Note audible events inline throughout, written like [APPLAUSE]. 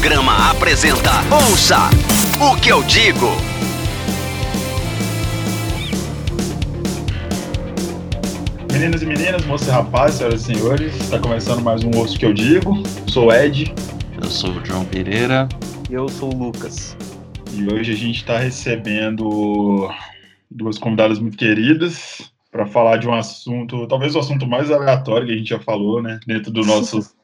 Audiograma apresenta Ouça o que eu digo. Meninas e meninas, moças e rapazes, senhoras e senhores, está começando mais um Ouça o que eu digo. Sou o Ed. Eu sou o João Pereira. E eu sou o Lucas. E hoje a gente está recebendo duas convidadas muito queridas para falar de um assunto, talvez o assunto mais aleatório que a gente já falou, né? Dentro do nosso [LAUGHS]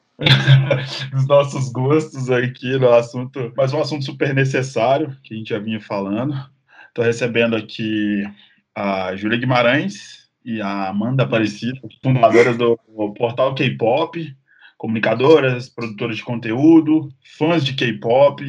dos nossos gostos aqui no assunto, mas um assunto super necessário que a gente já vinha falando. Estou recebendo aqui a Júlia Guimarães e a Amanda Aparecida, fundadoras do portal K-pop, comunicadoras, produtoras de conteúdo, fãs de K-pop.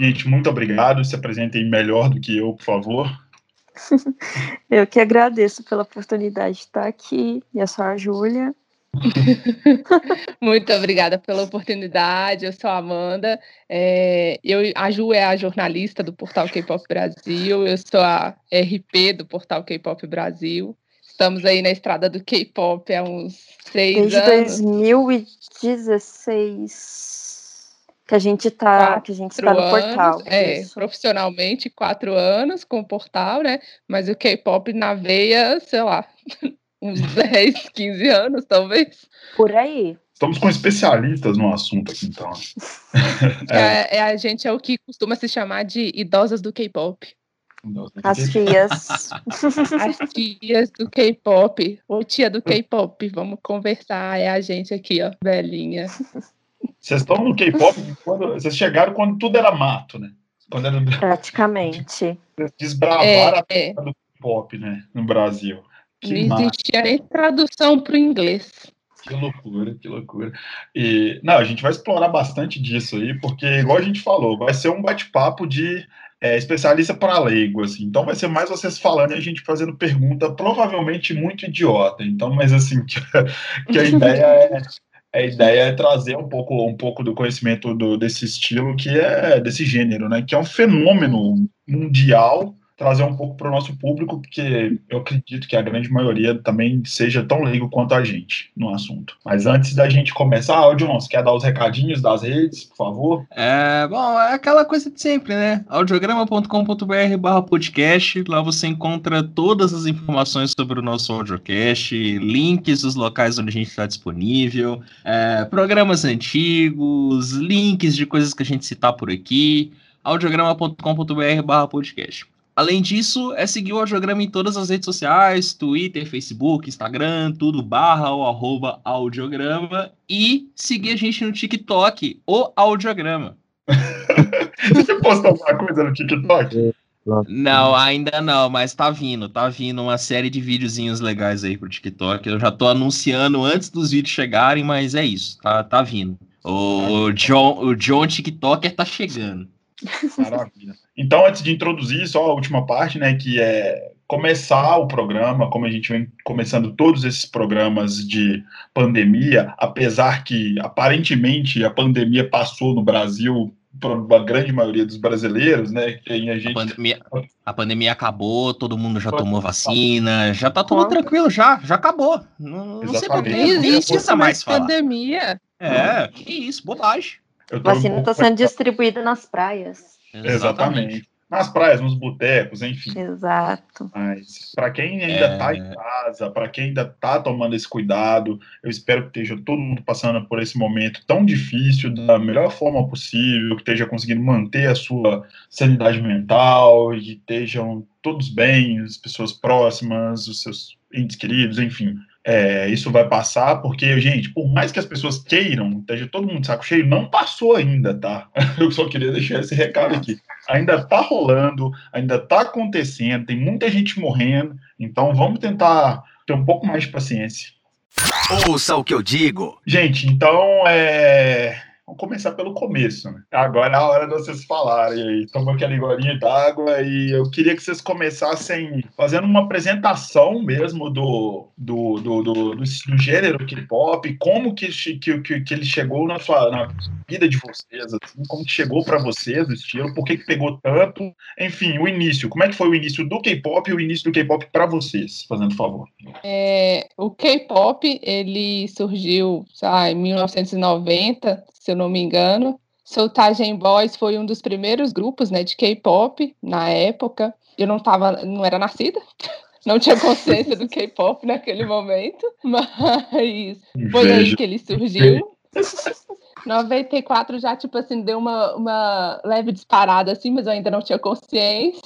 Gente, muito obrigado. Se apresentem melhor do que eu, por favor. [LAUGHS] Eu que agradeço pela oportunidade de estar aqui. Eu sou a Júlia. [LAUGHS] Muito obrigada pela oportunidade. Eu sou a Amanda. É, eu, a Ju é a jornalista do portal K-Pop Brasil. Eu sou a RP do portal K-Pop Brasil. Estamos aí na estrada do K-pop há uns seis Desde anos. 2016 que a gente está está no portal. É, isso. profissionalmente quatro anos com o portal, né? Mas o K-pop na veia, sei lá, uns [LAUGHS] 10, 15 anos, talvez. Por aí. Estamos com especialistas no assunto aqui, então. [LAUGHS] É. É, a gente é o que costuma se chamar de idosas do K-pop. As tias. [LAUGHS] As tias do K-pop, ou tia do K-pop, vamos conversar. É a gente aqui, ó, velhinha. Vocês estão no K-pop quando vocês chegaram quando tudo era mato, né? Quando era Praticamente. Vocês desbravaram É, é. a terra do K-pop, né? No Brasil. Que Não massa. existia nem tradução para o inglês. Que loucura, que loucura. E, não, a gente vai explorar bastante disso aí, porque, igual a gente falou, vai ser um bate-papo de é, especialista para leigo, assim. Então vai ser mais vocês falando e a gente fazendo pergunta, provavelmente muito idiota. Então, mas assim, [LAUGHS] que, que a ideia é. A ideia é trazer um pouco, um pouco do conhecimento do, desse estilo, que é desse gênero, né? Que é um fenômeno mundial trazer um pouco para o nosso público, porque eu acredito que a grande maioria também seja tão leigo quanto a gente no assunto. Mas antes da gente começar, John, você quer dar os recadinhos das redes, por favor? É, bom, é aquela coisa de sempre, né? audiograma.com.br barra podcast. Lá você encontra todas as informações sobre o nosso audiocast, links dos locais onde a gente está disponível, é, programas antigos, links de coisas que a gente citar por aqui. audiograma.com.br barra podcast. Além disso, é seguir o Audiograma em todas as redes sociais, Twitter, Facebook, Instagram, tudo barra ou arroba audiograma. E seguir a gente no TikTok, o Audiograma. [LAUGHS] Você postou alguma coisa no TikTok? Não, ainda não, mas tá vindo, tá vindo uma série de videozinhos legais aí pro TikTok. Eu já tô anunciando antes dos vídeos chegarem, mas é isso, tá, tá vindo. O, o John, o John TikToker tá chegando. Maravilha. Então, antes de introduzir só a última parte, né, que é começar o programa, como a gente vem começando todos esses programas de pandemia, apesar que aparentemente a pandemia passou no Brasil para a grande maioria dos brasileiros, né, a A gente pandemia, a pandemia acabou, todo mundo já tomou vacina, já tá tudo tranquilo, já, já acabou. Não, não sei por que não precisa mais falar. pandemia. É, que isso, bobagem. Eu um Vacina está sendo distribuída nas praias. Exatamente. Nas praias, nos botecos, enfim. Exato. Mas para quem ainda está É. em casa, para quem ainda está tomando esse cuidado, eu espero que esteja todo mundo passando por esse momento tão difícil da melhor forma possível, que esteja conseguindo manter a sua sanidade mental e que estejam todos bem, as pessoas próximas, os seus entes queridos, enfim. É, isso vai passar, porque, gente, por mais que as pessoas queiram, esteja todo mundo de saco cheio, não passou ainda, tá? [LAUGHS] Eu só queria deixar esse recado aqui ainda tá rolando, ainda tá acontecendo, tem muita gente morrendo, então vamos tentar ter um pouco mais de paciência. Ouça o que eu digo. Gente, então é. Vamos começar pelo começo, né? Agora é a hora de vocês falarem aí. Tomou aquela golinha d'água e eu queria que vocês começassem fazendo uma apresentação mesmo do, do, do, do, do, gênero K-pop, como que, que, que, que ele chegou na sua na vida de vocês, assim, como que chegou para vocês o estilo, por que, que pegou tanto, enfim, o início. Como é que foi o início do K-pop e o início do K-pop para vocês, fazendo favor? É, o K-pop ele surgiu lá, em 1990, se eu não me engano. Soultagen Boys foi um dos primeiros grupos, né, de K-pop na época. Eu não tava, não era nascida, [LAUGHS] não tinha consciência do K-pop [LAUGHS] naquele momento, [LAUGHS] mas foi aí que ele surgiu. 94 já, tipo assim, deu uma, uma leve disparada, assim, mas eu ainda não tinha consciência.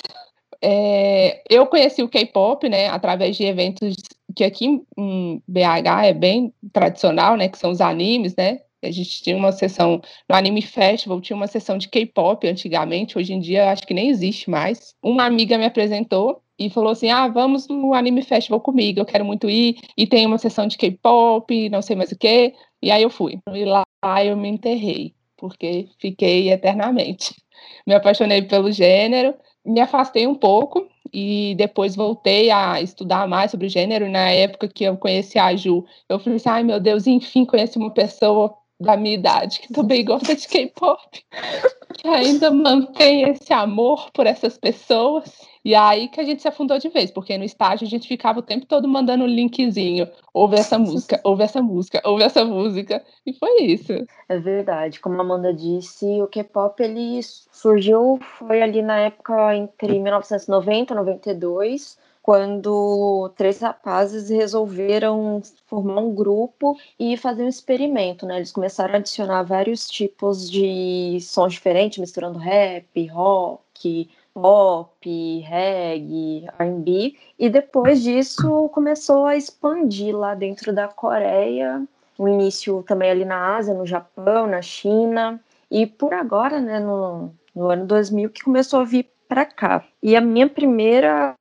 É, eu conheci o K-pop, né, através de eventos que aqui em BH é bem tradicional, né, que são os animes, né, a gente tinha uma sessão no Anime Festival, tinha uma sessão de K-pop antigamente, hoje em dia acho que nem existe mais. Uma amiga me apresentou e falou assim: Ah, vamos no Anime Festival comigo, eu quero muito ir. E tem uma sessão de K-pop, não sei mais o quê. E aí eu fui. E lá eu me enterrei, porque fiquei eternamente. [LAUGHS] Me apaixonei pelo gênero, me afastei um pouco e depois voltei a estudar mais sobre o gênero. Na época que eu conheci a Ju, eu falei assim: ai meu Deus, enfim, conheci uma pessoa da minha idade que também gosta de K-pop, que ainda mantém esse amor por essas pessoas. E aí que a gente se afundou de vez, porque no estágio a gente ficava o tempo todo mandando um linkzinho. Ouve essa música, ouve essa música, ouve essa música. E foi isso. É verdade. Como a Amanda disse, o K-pop ele surgiu, foi ali na época entre 1990 e 92 quando três rapazes resolveram formar um grupo e fazer um experimento, né? Eles começaram a adicionar vários tipos de sons diferentes, misturando rap, rock, pop, reggae, R&B, e depois disso começou a expandir lá dentro da Coreia, o início também ali na Ásia, no Japão, na China, e por agora, né, no, no ano 2000 que começou a vir para cá. E a minha primeira.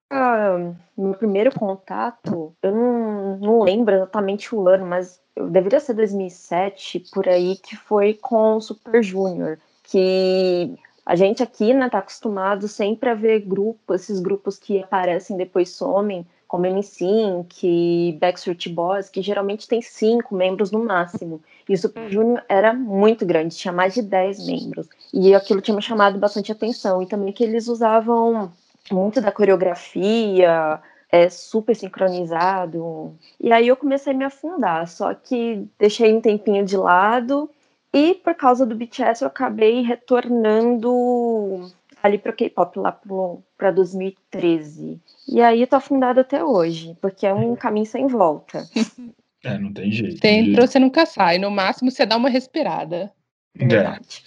Meu primeiro contato, eu não, não lembro exatamente o ano, mas deveria ser 2007, por aí, que foi com o Super Junior. Que a gente aqui, né, tá acostumado sempre a ver grupos, esses grupos que aparecem depois somem, como NSYNC, Backstreet Boys, que geralmente tem cinco membros no máximo. E o Super Junior era muito grande, tinha mais de dez membros. E aquilo tinha me chamado bastante atenção. E também que eles usavam muito da coreografia, é super sincronizado. E aí eu comecei a me afundar, só que deixei um tempinho de lado. E por causa do BTS eu acabei retornando ali para o K-pop lá para 2013. E aí tô afundada até hoje, porque é um caminho sem volta. [LAUGHS] É, não tem jeito. Dentro você nunca sai, no máximo você dá uma respirada. É. Verdade.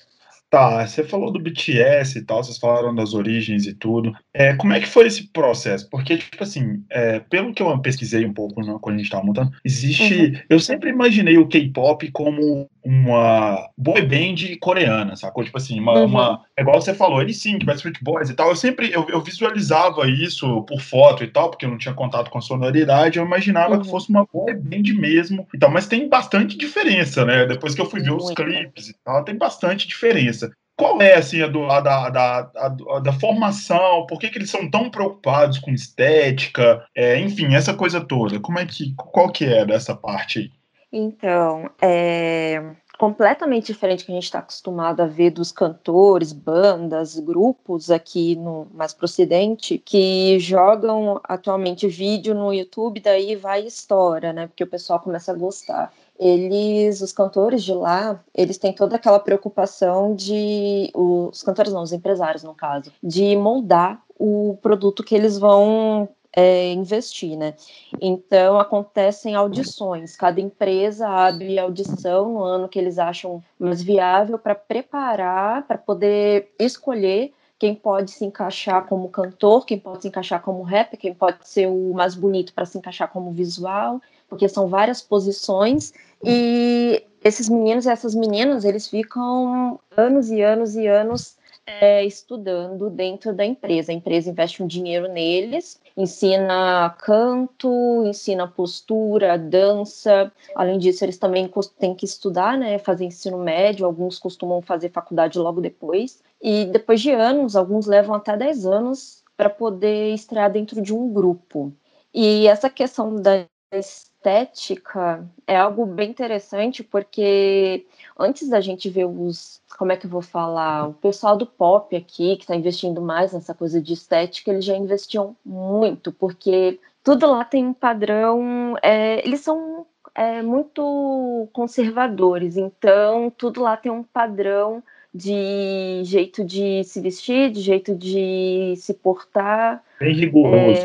Tá, você falou do BTS e tal, vocês falaram das origens e tudo. É, como é que foi esse processo? Porque, tipo assim, é, pelo que eu pesquisei um pouco né, quando a gente tava montando, existe. Uhum. Eu sempre imaginei o K-pop como uma boy band coreana, sacou? Tipo assim, uma. Uhum. uma é igual você falou, ele sim, que vai Street Boys e tal. Eu sempre eu, eu, visualizava isso por foto e tal, porque eu não tinha contato com a sonoridade. Eu imaginava uhum. que fosse uma boy band mesmo e tal. Mas tem bastante diferença, né? Depois que eu fui ver os clipes e tal, tem bastante diferença. Qual é assim, a, do, a da, da, a, da formação? Por que, que eles são tão preocupados com estética? É, enfim, essa coisa toda. Como é que, qual que é dessa parte aí? Então, é completamente diferente que a gente está acostumado a ver dos cantores, bandas, grupos aqui no mais pro ocidente, que jogam atualmente vídeo no YouTube, daí vai história, né? Porque o pessoal começa a gostar eles, os cantores de lá, eles têm toda aquela preocupação de, os cantores não, os empresários no caso, de moldar o produto que eles vão é, investir, né? Então acontecem audições, cada empresa abre audição no ano que eles acham mais viável para preparar, para poder escolher quem pode se encaixar como cantor, quem pode se encaixar como rapper, quem pode ser o mais bonito para se encaixar como visual, porque são várias posições e esses meninos e essas meninas eles ficam anos e anos e anos é, estudando dentro da empresa. A empresa investe um dinheiro neles, ensina canto, ensina postura, dança. Além disso, eles também têm que estudar, né, fazer ensino médio. Alguns costumam fazer faculdade logo depois. E depois de anos, alguns levam até 10 anos para poder estrear dentro de um grupo. E essa questão da estética é algo bem interessante, porque antes da gente ver os. Como é que eu vou falar? O pessoal do pop aqui, que está investindo mais nessa coisa de estética, eles já investiam muito, porque tudo lá tem um padrão. É, eles são é, muito conservadores, então tudo lá tem um padrão de jeito de se vestir, de jeito de se portar. Bem rigoroso.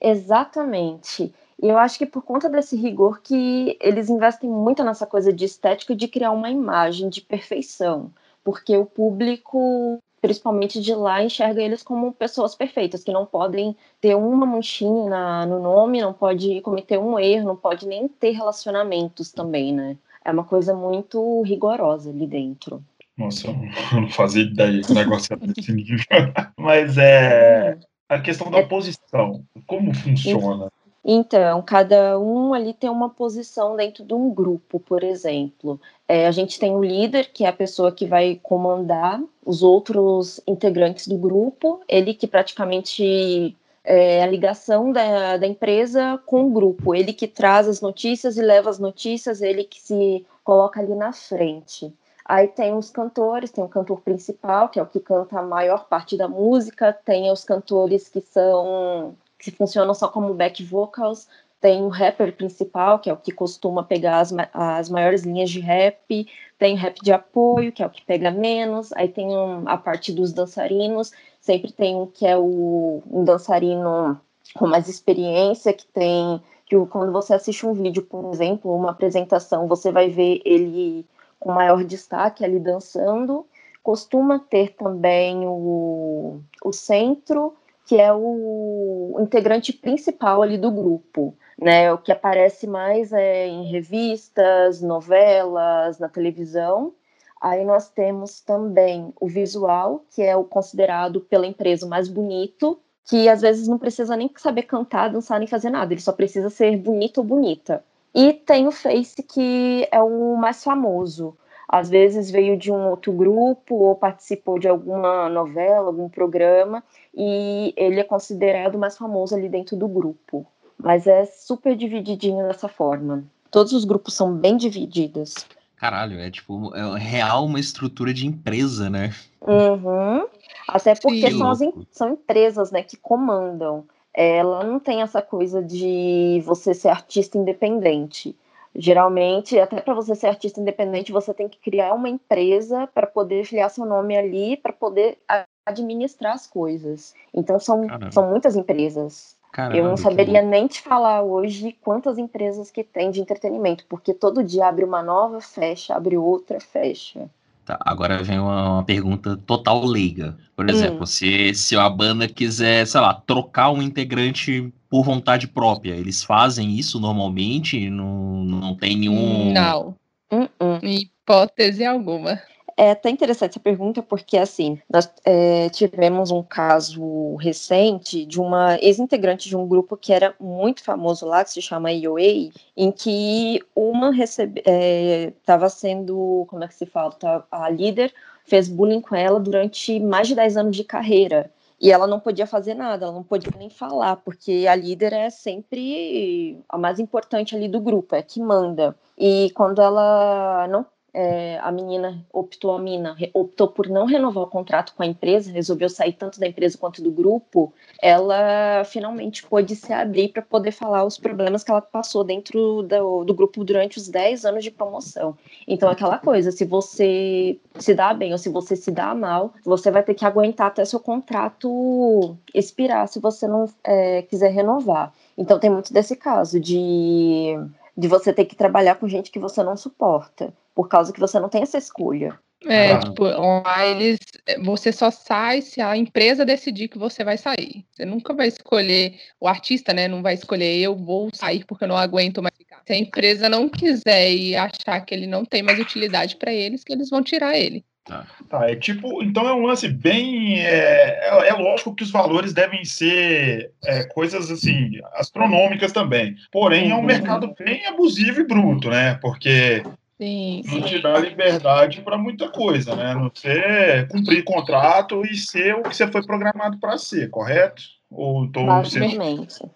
É, exatamente. E eu acho que por conta desse rigor que eles investem muito nessa coisa de estética de criar uma imagem de perfeição, porque o público, principalmente de lá, enxerga eles como pessoas perfeitas, que não podem ter uma manchinha no nome, não pode cometer um erro, não pode nem ter relacionamentos também, né? É uma coisa muito rigorosa ali dentro. Nossa, eu não fazia ideia que o negócio era desse nível. [LAUGHS] Mas é a questão da posição, como funciona? Então, cada um ali tem uma posição dentro de um grupo, por exemplo. É, a gente tem o líder, que é a pessoa que vai comandar os outros integrantes do grupo, ele que praticamente é a ligação da, da empresa com o grupo, ele que traz as notícias e leva as notícias, ele que se coloca ali na frente. Aí tem os cantores, tem o cantor principal, que é o que canta a maior parte da música, tem os cantores que são que funcionam só como back vocals. Tem o rapper principal, que é o que costuma pegar as, as maiores linhas de rap. Tem rap de apoio, que é o que pega menos. Aí tem um, a parte dos dançarinos. Sempre tem um que é o, um dançarino com mais experiência, que tem. que quando você assiste um vídeo, por exemplo, uma apresentação, você vai ver ele com maior destaque ali dançando. Costuma ter também o, o centro que é o integrante principal ali do grupo, né? O que aparece mais é em revistas, novelas, na televisão. Aí nós temos também o visual, que é o considerado pela empresa o mais bonito, que às vezes não precisa nem saber cantar, dançar nem fazer nada, ele só precisa ser bonito ou bonita. E tem o face, que é o mais famoso, às vezes veio de um outro grupo ou participou de alguma novela, algum programa, e ele é considerado mais famoso ali dentro do grupo. Mas é super divididinho dessa forma. Todos os grupos são bem divididos. Caralho, é tipo, é real uma estrutura de empresa, né? Uhum. Até porque são, as, são empresas, né, que comandam. Ela não tem essa coisa de você ser artista independente. Geralmente, até para você ser artista independente, você tem que criar uma empresa para poder filiar seu nome ali, para poder administrar as coisas. Então, são, são muitas empresas. Caramba, eu não saberia que... nem te falar hoje quantas empresas que tem de entretenimento, porque todo dia abre uma nova, fecha, abre outra, fecha. Tá, agora vem uma, uma, pergunta total leiga. Por exemplo, hum. se, se a banda quiser, sei lá, trocar um integrante por vontade própria. Eles fazem isso normalmente? Não, não tem nenhum. Não. Uh -uh. Hipótese alguma. É até interessante essa pergunta, porque assim, nós é, tivemos um caso recente de uma ex-integrante de um grupo que era muito famoso lá, que se chama IOA, em que uma estava é, sendo, como é que se fala, tá, a líder fez bullying com ela durante mais de 10 anos de carreira. E ela não podia fazer nada, ela não podia nem falar, porque a líder é sempre a mais importante ali do grupo, é que manda. E quando ela não é, a menina optou, a mina optou por não renovar o contrato com a empresa, resolveu sair tanto da empresa quanto do grupo, ela finalmente pôde se abrir para poder falar os problemas que ela passou dentro do, do grupo durante os 10 anos de promoção. Então, aquela coisa, se você se dá bem ou se você se dá mal, você vai ter que aguentar até seu contrato expirar se você não é, quiser renovar. Então, tem muito desse caso de de você ter que trabalhar com gente que você não suporta, por causa que você não tem essa escolha. É, ah. tipo, lá eles, você só sai se a empresa decidir que você vai sair. Você nunca vai escolher, o artista, né, não vai escolher, eu vou sair porque eu não aguento mais ficar. Se a empresa não quiser e achar que ele não tem mais utilidade para eles, que eles vão tirar ele. Tá. tá, é tipo, então é um lance bem. É, é, é lógico que os valores devem ser é, coisas assim, astronômicas também. Porém, é um uhum. mercado bem abusivo e bruto, né? Porque Sim, não te dá liberdade para muita coisa, né? Não ser cumprir contrato e ser o que você foi programado para ser, correto? Ou tô basicamente. Sendo...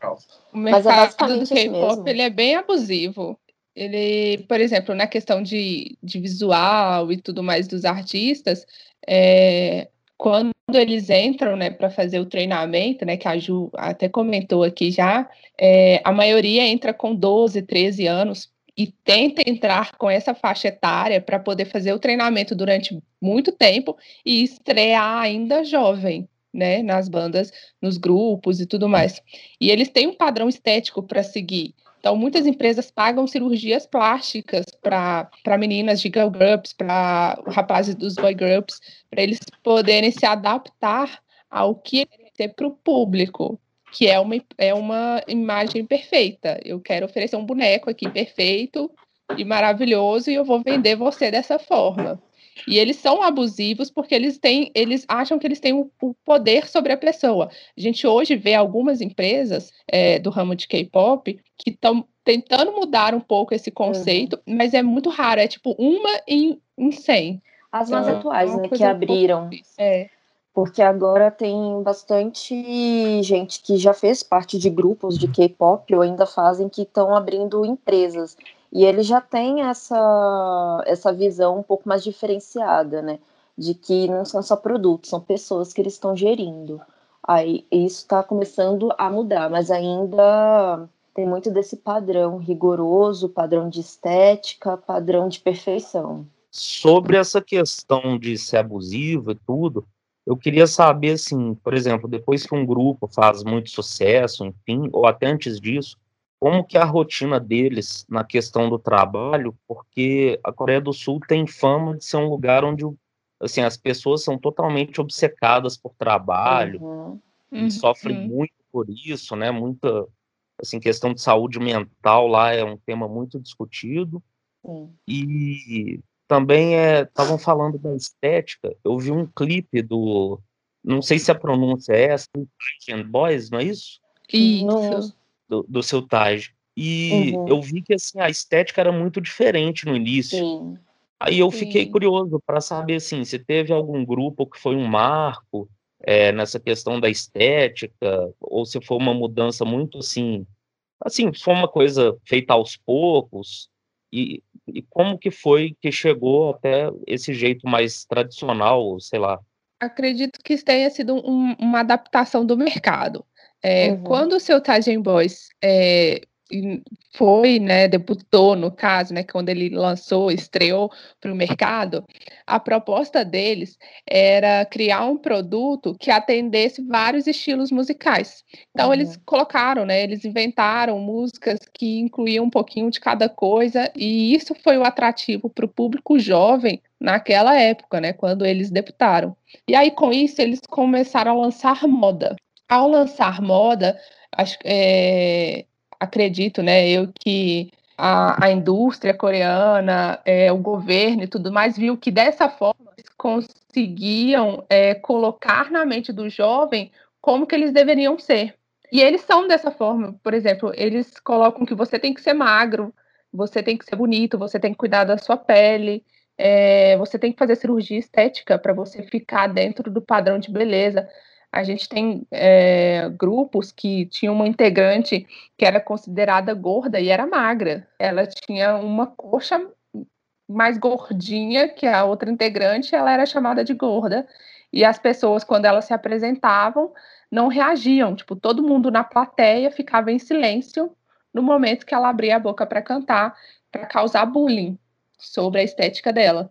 O mercado do K-pop ele é bem abusivo ele, por exemplo, na questão de, de visual e tudo mais dos artistas, é, quando eles entram né, para fazer o treinamento, né, que a Ju até comentou aqui já, é, a maioria entra com 12, 13 anos e tenta entrar com essa faixa etária para poder fazer o treinamento durante muito tempo e estrear ainda jovem, né, nas bandas, nos grupos e tudo mais. E eles têm um padrão estético para seguir. Então, muitas empresas pagam cirurgias plásticas para meninas de girl groups, para rapazes dos boy groups, para eles poderem se adaptar ao que é para o público, que é uma, é uma imagem perfeita. Eu quero oferecer um boneco aqui perfeito e maravilhoso e eu vou vender você dessa forma. E eles são abusivos porque eles têm, eles acham que eles têm o, o poder sobre a pessoa. A gente hoje vê algumas empresas é, do ramo de K-pop que estão tentando mudar um pouco esse conceito, uhum. mas é muito raro, é tipo uma em, em 100. As mais então, atuais, né, que abriram. Um é. Porque agora tem bastante gente que já fez parte de grupos de K-pop ou ainda fazem que estão abrindo empresas. E ele já tem essa, essa visão um pouco mais diferenciada, né? De que não são só produtos, são pessoas que eles estão gerindo. Aí isso está começando a mudar, mas ainda tem muito desse padrão rigoroso, padrão de estética, padrão de perfeição. Sobre essa questão de ser abusivo e tudo, eu queria saber, assim, por exemplo, depois que um grupo faz muito sucesso, enfim, ou até antes disso, como que é a rotina deles na questão do trabalho, porque a Coreia do Sul tem fama de ser um lugar onde assim, as pessoas são totalmente obcecadas por trabalho uhum. e uhum. sofrem muito por isso, né? Muita assim, questão de saúde mental lá é um tema muito discutido. E também estavam é, falando da estética. Eu vi um clipe do, não sei se a pronúncia é essa, Boys, não é isso? Isso do, do seu Taj. E uhum. eu vi que assim, a estética era muito diferente no início. Sim. Aí eu fiquei curioso para saber assim, se teve algum grupo que foi um marco é, nessa questão da estética, ou se foi uma mudança muito assim, assim, foi uma coisa feita aos poucos, e, e como que foi que chegou até esse jeito mais tradicional, sei lá. Acredito que tenha sido um, uma adaptação do mercado. É, uhum. Quando o seu Tajen Boys é, foi, né, debutou no caso, né, quando ele lançou, estreou para o mercado, a proposta deles era criar um produto que atendesse vários estilos musicais. Então uhum. eles colocaram, né, eles inventaram músicas que incluíam um pouquinho de cada coisa e isso foi o atrativo para o público jovem naquela época, né, quando eles debutaram. E aí com isso eles começaram a lançar moda ao lançar moda, acho, é, acredito, né, eu que a, a indústria coreana, é, o governo e tudo mais viu que dessa forma eles conseguiam é, colocar na mente do jovem como que eles deveriam ser. E eles são dessa forma, por exemplo, eles colocam que você tem que ser magro, você tem que ser bonito, você tem que cuidar da sua pele, é, você tem que fazer cirurgia estética para você ficar dentro do padrão de beleza a gente tem é, grupos que tinham uma integrante que era considerada gorda e era magra. Ela tinha uma coxa mais gordinha que a outra integrante, ela era chamada de gorda. E as pessoas, quando elas se apresentavam, não reagiam. Tipo, todo mundo na plateia ficava em silêncio no momento que ela abria a boca para cantar, para causar bullying sobre a estética dela.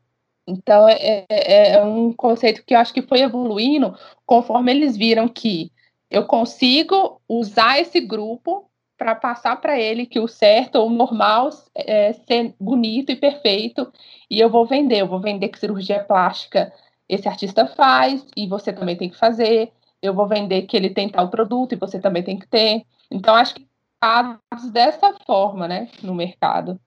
Então, é, é, é, um conceito que eu acho que foi evoluindo conforme eles viram que eu consigo usar esse grupo para passar para ele que o certo ou o normal é ser bonito e perfeito e eu vou vender, eu vou vender que cirurgia plástica esse artista faz e você também tem que fazer, eu vou vender que ele tem tal produto e você também tem que ter. Então, acho que dessa forma, né, no mercado.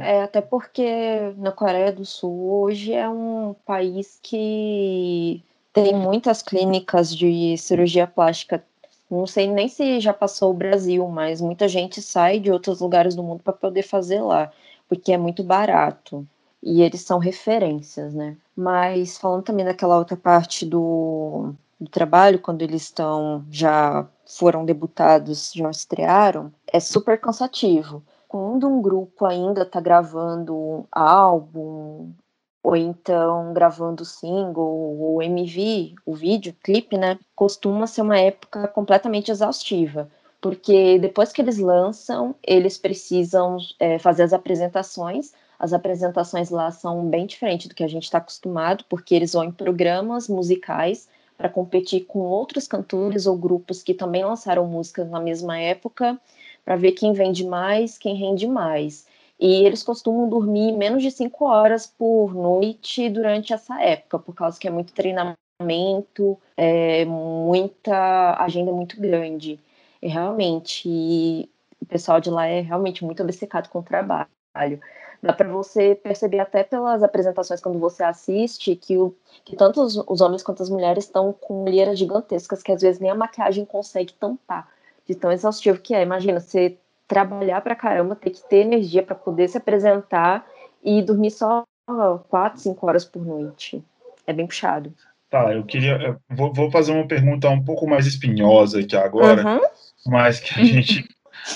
É, até porque na Coreia do Sul hoje é um país que tem muitas clínicas de cirurgia plástica. Não sei nem se já passou o Brasil, mas muita gente sai de outros lugares do mundo para poder fazer lá, porque é muito barato. E eles são referências, né? Mas falando também daquela outra parte do, do trabalho, quando eles estão já foram debutados, já estrearam, é super cansativo quando um grupo ainda está gravando álbum, ou então gravando single, ou MV, o vídeo, clipe, né? Costuma ser uma época completamente exaustiva. porque depois que eles lançam, eles precisam é, fazer as apresentações. As apresentações lá são bem diferentes do que a gente está acostumado, porque eles vão em programas musicais para competir com outros cantores ou grupos que também lançaram músicas na mesma época, para ver quem vende mais, quem rende mais. E eles costumam dormir menos de cinco horas por noite durante essa época, por causa que é muito treinamento, é muita agenda muito grande. E realmente, o pessoal de lá é realmente muito obcecado com o trabalho. Dá para você perceber até pelas apresentações quando você assiste que, o, que tanto os, os homens quanto as mulheres estão com olheiras gigantescas que às vezes nem a maquiagem consegue tampar, de tão exaustivo que é. Imagina, você trabalhar pra caramba, ter que ter energia para poder se apresentar e dormir só 4, 5 horas por noite. É bem puxado. Tá, eu queria. vou, vou, fazer uma pergunta um pouco mais espinhosa aqui agora, uhum. mas que a gente,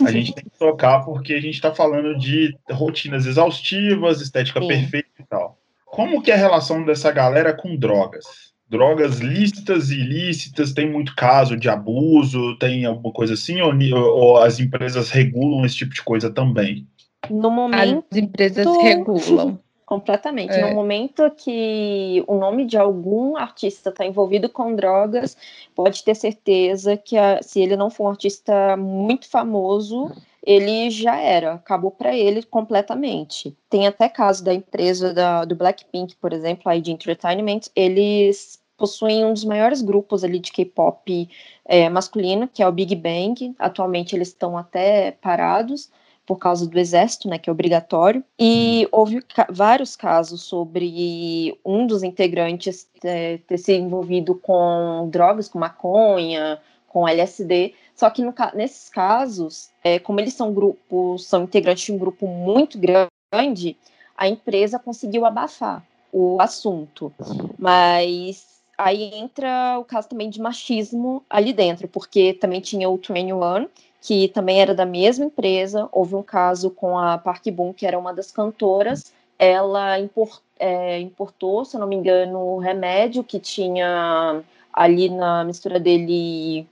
a gente tem que tocar porque a gente está falando de rotinas exaustivas, estética Sim. perfeita e tal. Como que é a relação dessa galera com drogas? Drogas lícitas e ilícitas, tem muito caso de abuso, tem alguma coisa assim, ou, ou as empresas regulam esse tipo de coisa também? No momento. As empresas [LAUGHS] regulam. Completamente. É. No momento que o nome de algum artista está envolvido com drogas, pode ter certeza que a, se ele não for um artista muito famoso, ele já era, acabou para ele completamente. Tem até caso da empresa da, do Blackpink, por exemplo, a ID Entertainment, eles possuem um dos maiores grupos ali de K-pop é, masculino, que é o Big Bang. Atualmente eles estão até parados, por causa do exército, né, que é obrigatório, e uhum. houve ca vários casos sobre um dos integrantes é, ter se envolvido com drogas, com maconha, com LSD, só que no, nesses casos, é, como eles são grupos, são integrantes de um grupo muito grande, a empresa conseguiu abafar o assunto, mas aí entra o caso também de machismo ali dentro, porque também tinha o Train One, que também era da mesma empresa. Houve um caso com a Park Boom, que era uma das cantoras. Ela import, é, importou, se eu não me engano, remédio que tinha ali na mistura dele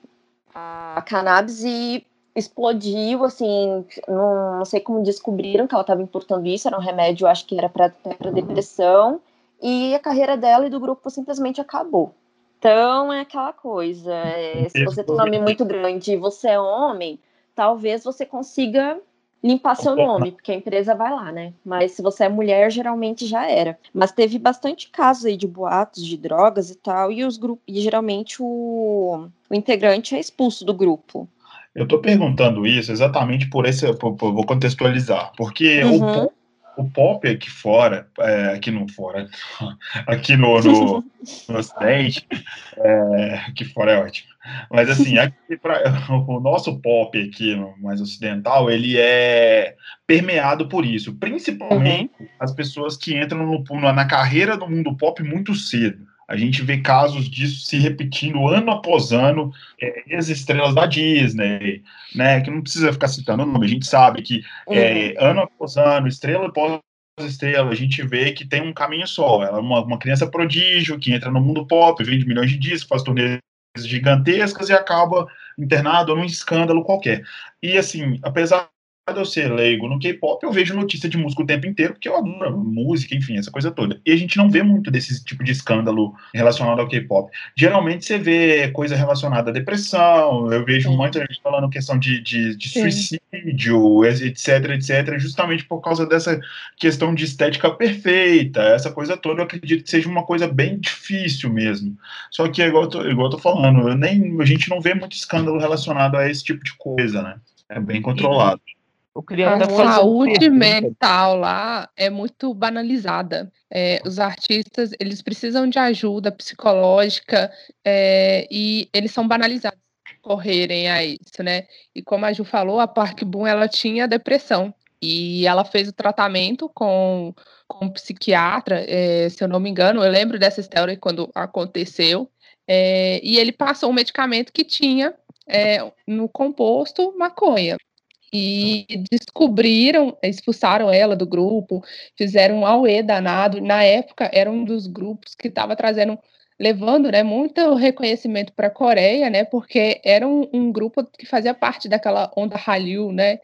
a cannabis e explodiu, assim, não sei como descobriram que ela estava importando isso, era um remédio, acho que era para depressão, e a carreira dela e do grupo simplesmente acabou. Então é aquela coisa, é, se você tem um nome muito grande e você é homem, talvez você consiga limpar seu nome, porque a empresa vai lá, né? Mas se você é mulher, geralmente já era. Mas teve bastante casos aí de boatos de drogas e tal, e os grupos, e geralmente o, o integrante é expulso do grupo. Eu tô perguntando isso exatamente por esse, por, por, vou contextualizar, porque uhum. o o pop aqui fora, é, aqui no fora, [LAUGHS] aqui no, no, no Ocidente, é, aqui fora é ótimo. Mas assim, aqui pra, [LAUGHS] o nosso pop aqui, mais ocidental, ele é permeado por isso, principalmente uhum. as pessoas que entram no, na carreira do mundo pop muito cedo. A gente vê casos disso se repetindo ano após ano, é, as estrelas da Disney, né? Que não precisa ficar citando o nome, a gente sabe que é, uhum. ano após ano, estrela após estrela, a gente vê que tem um caminho só. Ela é uma, uma criança prodígio que entra no mundo pop, vende milhões de discos, faz turnês gigantescas e acaba internado num escândalo qualquer. E assim, apesar eu ser leigo no K-pop, eu vejo notícia de música o tempo inteiro, porque eu adoro música, enfim, essa coisa toda. E a gente não vê muito desse tipo de escândalo relacionado ao K-pop. Geralmente você vê coisa relacionada à depressão, eu vejo Sim. muita gente falando questão de, de, de suicídio, etc, etc, justamente por causa dessa questão de estética perfeita, essa coisa toda, eu acredito que seja uma coisa bem difícil mesmo. Só que, igual eu tô, igual eu tô falando, nem, a gente não vê muito escândalo relacionado a esse tipo de coisa, né? É bem controlado. Eu queria a saúde mental lá é muito banalizada. É, os artistas eles precisam de ajuda psicológica é, e eles são banalizados correrem a isso, né? E como a Ju falou, a Park Boom ela tinha depressão e ela fez o tratamento com, com um psiquiatra, é, se eu não me engano, eu lembro dessa história quando aconteceu, é, e ele passou um medicamento que tinha é, no composto maconha e descobriram, expulsaram ela do grupo, fizeram um auê danado. Na época, era um dos grupos que estava trazendo levando né, muito reconhecimento para a Coreia, né, porque era um, um, grupo que fazia parte daquela onda Hallyu, né,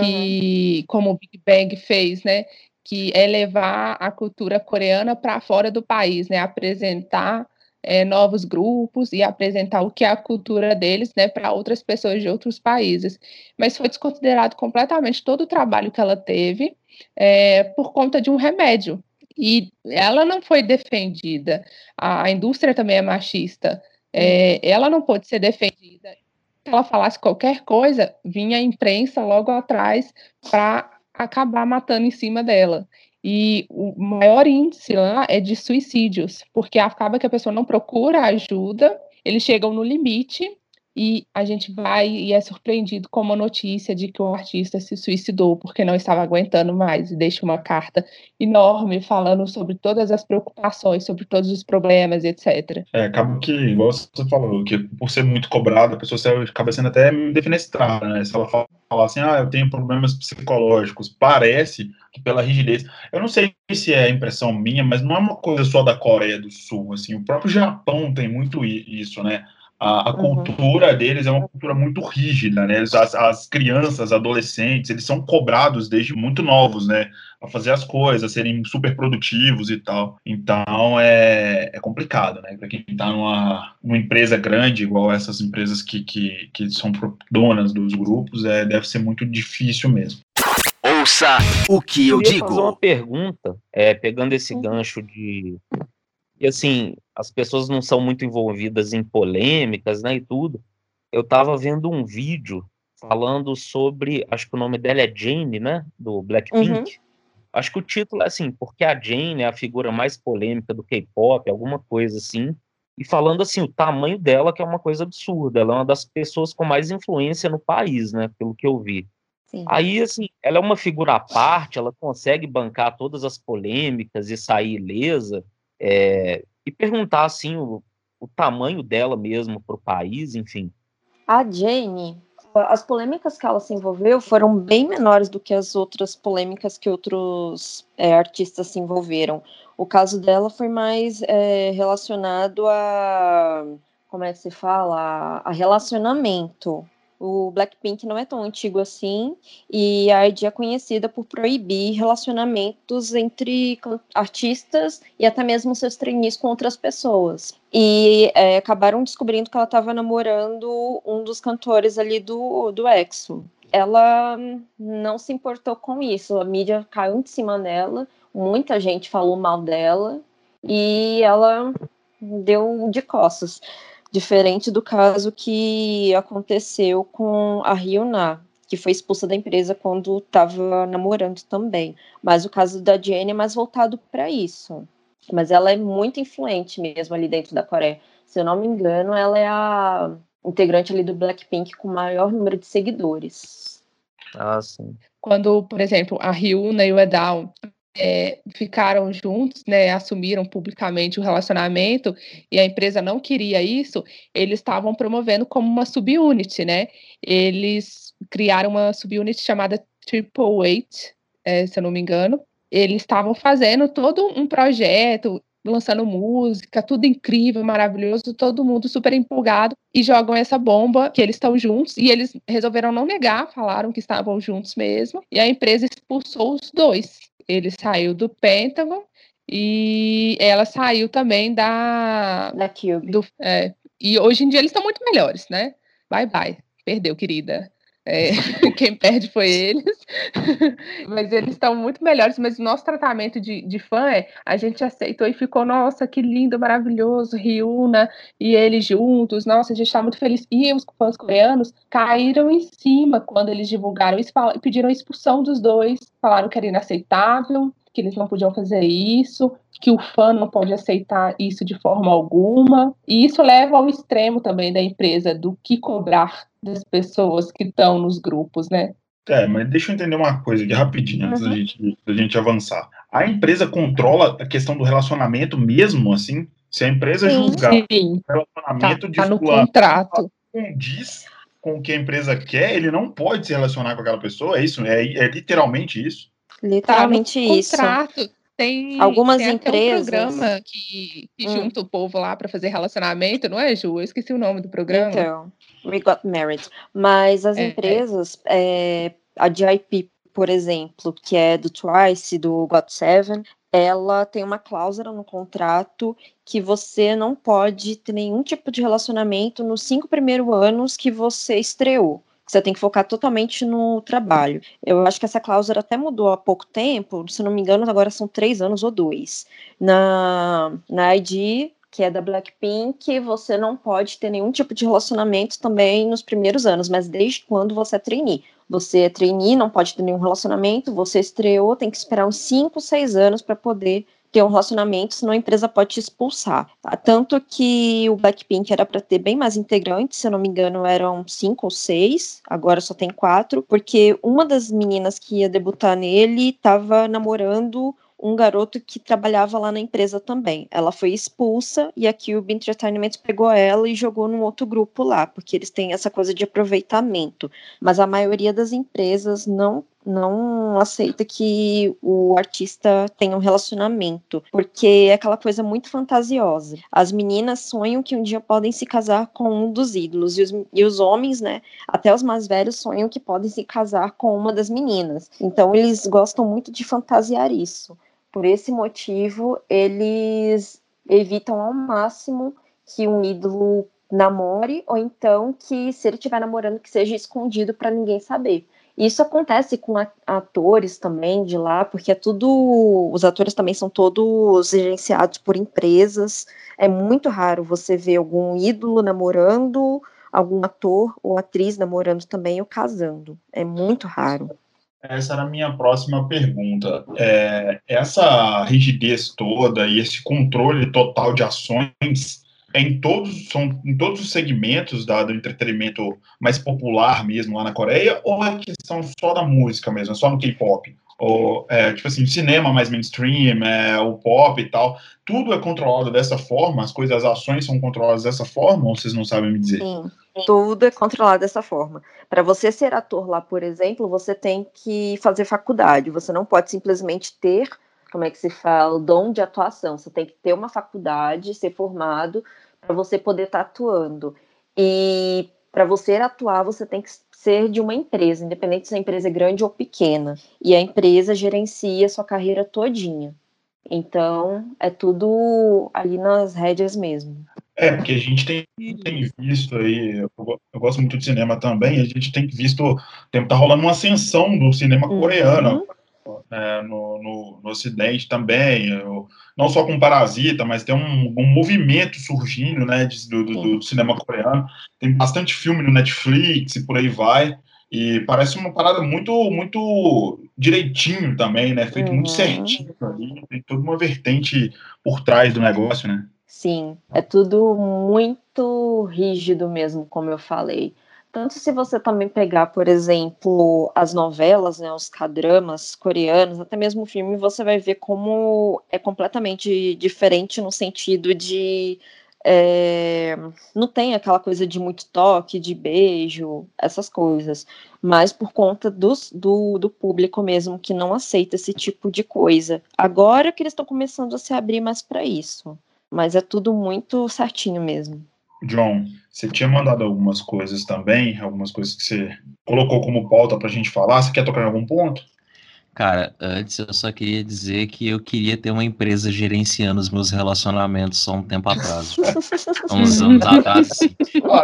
que, uhum. como o Big Bang fez, né, que é levar a cultura coreana para fora do país, né, apresentar é, novos grupos e apresentar o que é a cultura deles né, para outras pessoas de outros países. Mas foi desconsiderado completamente todo o trabalho que ela teve é, por conta de um remédio. E ela não foi defendida. A, a indústria também é machista. É, ela não pôde ser defendida. Se ela falasse qualquer coisa, vinha a imprensa logo atrás para acabar matando em cima dela. E o maior índice lá é de suicídios, porque acaba que a pessoa não procura ajuda, eles chegam no limite e a gente vai e é surpreendido com a notícia de que o artista se suicidou porque não estava aguentando mais e deixa uma carta enorme falando sobre todas as preocupações, sobre todos os problemas, etc. É, acaba que, igual você falou, que por ser muito cobrado, a pessoa acaba sendo até defenestrada, né? Se ela fala assim, ah, eu tenho problemas psicológicos, parece que pela rigidez, eu não sei se é impressão minha, mas não é uma coisa só da Coreia do Sul, assim, o próprio Japão tem muito isso, né? A, a uhum. cultura deles é uma cultura muito rígida, né? As, as, crianças, adolescentes, eles são cobrados desde muito novos, né? A fazer as coisas, serem super produtivos e tal. Então é, é complicado, né? Para quem está numa, numa empresa grande, igual essas empresas que, que, que são donas dos grupos, é, deve ser muito difícil mesmo. Ouça o que eu, eu digo. fazer uma pergunta, é, pegando esse uhum. gancho de e assim, as pessoas não são muito envolvidas em polêmicas, né, e tudo. Eu estava vendo um vídeo falando sobre, acho que o nome dela é Jane, né, do Blackpink. Uhum. Acho que o título é assim, porque a Jane é a figura mais polêmica do K-pop, alguma coisa assim. E falando assim, o tamanho dela, que é uma coisa absurda. Ela é uma das pessoas com mais influência no país, né, pelo que eu vi. Sim. Aí, assim, ela é uma figura à parte, ela consegue bancar todas as polêmicas e sair ilesa. É, e perguntar assim o, o tamanho dela mesmo para o país, enfim. A Jane, as polêmicas que ela se envolveu foram bem menores do que as outras polêmicas que outros é, artistas se envolveram. O caso dela foi mais é, relacionado a como é que se fala? A relacionamento. O Blackpink não é tão antigo assim e a ID é conhecida por proibir relacionamentos entre artistas e até mesmo seus trainees com outras pessoas. E é, acabaram descobrindo que ela estava namorando um dos cantores ali do, do EXO. Ela não se importou com isso, a mídia caiu em cima dela, muita gente falou mal dela e ela deu de costas diferente do caso que aconteceu com a Ryuna, que foi expulsa da empresa quando estava namorando também. Mas o caso da Jenny é mais voltado para isso. Mas ela é muito influente mesmo ali dentro da Coreia. Se eu não me engano, ela é a integrante ali do Blackpink com o maior número de seguidores. Ah, sim. Quando, por exemplo, a Ryuna e o Edal é, ficaram juntos, né, assumiram publicamente o relacionamento e a empresa não queria isso, eles estavam promovendo como uma subunit, né? Eles criaram uma subunit chamada Triple Eight, é, se eu não me engano. Eles estavam fazendo todo um projeto, lançando música, tudo incrível, maravilhoso, todo mundo super empolgado e jogam essa bomba que eles estão juntos e eles resolveram não negar, falaram que estavam juntos mesmo e a empresa expulsou os dois ele saiu do Pentagon e ela saiu também da. Da Cube. Do, é, e hoje em dia eles estão muito melhores, né? Bye bye. Perdeu, querida. É, [LAUGHS] quem perde foi eles. [LAUGHS] mas eles estão muito melhores. Mas o nosso tratamento de, de fã é a gente aceitou e ficou, nossa, que lindo, maravilhoso, Ryuna e eles juntos, nossa, a gente está muito feliz. E os fãs coreanos caíram em cima quando eles divulgaram isso e pediram a expulsão dos dois. Falaram que era inaceitável, que eles não podiam fazer isso, que o fã não pode aceitar isso de forma alguma. E isso leva ao extremo também da empresa do que cobrar das pessoas que estão nos grupos, né? É, mas deixa eu entender uma coisa aqui rapidinho, antes uhum. da, gente, da gente avançar. A empresa controla a questão do relacionamento mesmo, assim? Se a empresa sim, julgar sim. o relacionamento tá, de tá no contrato. condiz com o que a empresa quer, ele não pode se relacionar com aquela pessoa, é isso? É, é literalmente isso? Literalmente tá isso. Contrato. Tem, Algumas tem até um empresas- programa que, que Hum. junta o povo lá para fazer relacionamento, não é, Ju? Eu esqueci o nome do programa. Então, We Got Married. Mas as É. empresas, é, a GIP, por exemplo, que é do Twice, do Got Seven, ela tem uma cláusula no contrato que você não pode ter nenhum tipo de relacionamento nos cinco primeiros anos que você estreou. Você tem que focar totalmente no trabalho. Eu acho que essa cláusula até mudou há pouco tempo, se não me engano, agora são três anos ou dois. Na, na ID, que é da Blackpink, você não pode ter nenhum tipo de relacionamento também nos primeiros anos, mas desde quando você é trainee. Você é trainee, não pode ter nenhum relacionamento, você estreou, tem que esperar uns 5, 6 anos para poder ter um relacionamento, senão a empresa pode te expulsar. tá? Tanto que o Blackpink era para ter bem mais integrantes, se eu não me engano, eram cinco ou seis, agora só tem quatro, porque uma das meninas que ia debutar nele estava namorando um garoto que trabalhava lá na empresa também. Ela foi expulsa e a Cube Entertainment pegou ela e jogou num outro grupo lá, porque eles têm essa coisa de aproveitamento. Mas a maioria das empresas não não aceita que o artista tenha um relacionamento, porque é aquela coisa muito fantasiosa. As meninas sonham que um dia podem se casar com um dos ídolos, e os, e os homens, né, até os mais velhos sonham que podem se casar com uma das meninas. Então eles gostam muito de fantasiar isso. Por esse motivo, eles evitam ao máximo que um ídolo namore, ou então que, se ele estiver namorando, que seja escondido para ninguém saber. Isso acontece com atores também de lá, porque é tudo. Os atores também são todos gerenciados por empresas. É muito raro você ver algum ídolo namorando, algum ator ou atriz namorando também ou casando. É muito raro. Essa era a minha próxima pergunta. É, essa rigidez toda e esse controle total de ações em todos, são em todos os segmentos da- do entretenimento mais popular mesmo lá na Coreia, ou é questão só da música mesmo, é só no K-pop? Ou, é, tipo assim, cinema mais mainstream, é, o pop e tal, tudo é controlado dessa forma? As coisas, as ações são controladas dessa forma, ou vocês não sabem me dizer? Sim, tudo é controlado dessa forma. Para você ser ator lá, por exemplo, você tem que fazer faculdade. Você não pode simplesmente ter, como é que se fala, o dom de atuação. Você tem que ter uma faculdade, ser formado para você poder estar atuando. E para você atuar, você tem que ser de uma empresa, independente se a empresa é grande ou pequena. E a empresa gerencia a sua carreira todinha. Então, é tudo ali nas rédeas mesmo. É, porque a gente tem, tem visto aí, eu, eu gosto muito de cinema também, a gente tem visto, tem, tá rolando uma ascensão do cinema Uhum. Né, no, no, no Ocidente também, eu- não só com Parasita, mas tem um, um movimento surgindo, né, de- do, do- do cinema coreano, tem bastante filme no Netflix e por aí vai, e parece uma parada muito, muito direitinho também, né, feito muito Uhum. certinho ali, tem toda uma vertente por trás do negócio, né. Sim, é tudo muito rígido mesmo, como eu falei. Tanto se você também pegar, por exemplo, as novelas, né, os cadramas coreanos, até mesmo o filme, você vai ver como é completamente diferente no sentido de é, não tem aquela coisa de muito toque, de beijo, essas coisas, mas por conta dos, do, do público mesmo que não aceita esse tipo de coisa. Agora que eles estão começando a se abrir mais para isso. Mas é tudo muito certinho mesmo. John, você tinha mandado algumas coisas também, algumas coisas que você colocou como pauta pra gente falar. Você quer tocar em algum ponto? Cara, antes eu só queria dizer que eu queria ter uma empresa gerenciando os meus relacionamentos só um tempo atrás. [LAUGHS] Uns anos atrás, sim.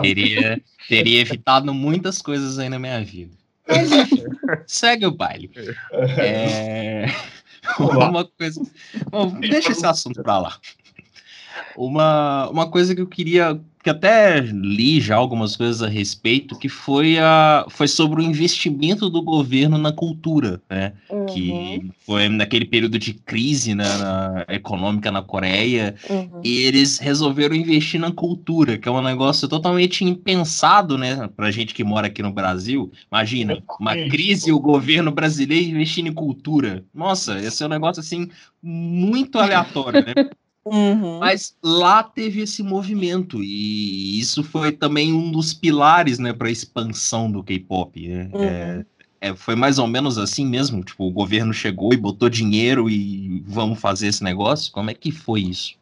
Teria, teria evitado muitas coisas aí na minha vida. Mas [LAUGHS] enfim, segue o baile. [LAUGHS] É... Uma coisa. Bom, deixa esse assunto pra lá. Uma, uma coisa que eu queria, que até li já algumas coisas a respeito, que foi, a, foi sobre o investimento do governo na cultura, né? Uhum, Que foi naquele período de crise né, na- econômica na Coreia, uhum. e eles resolveram investir na cultura, que é um negócio totalmente impensado, né, pra gente que mora aqui no Brasil. Imagina, uma crise e o governo brasileiro investindo em cultura. Nossa, esse é um negócio assim muito aleatório, né? Uhum. Mas lá teve esse movimento e isso foi também um dos pilares, né, para a expansão do K-pop. Né? Uhum. É, é, foi mais ou menos assim mesmo? Tipo, o governo chegou e botou dinheiro e vamos fazer esse negócio? Como é que foi isso?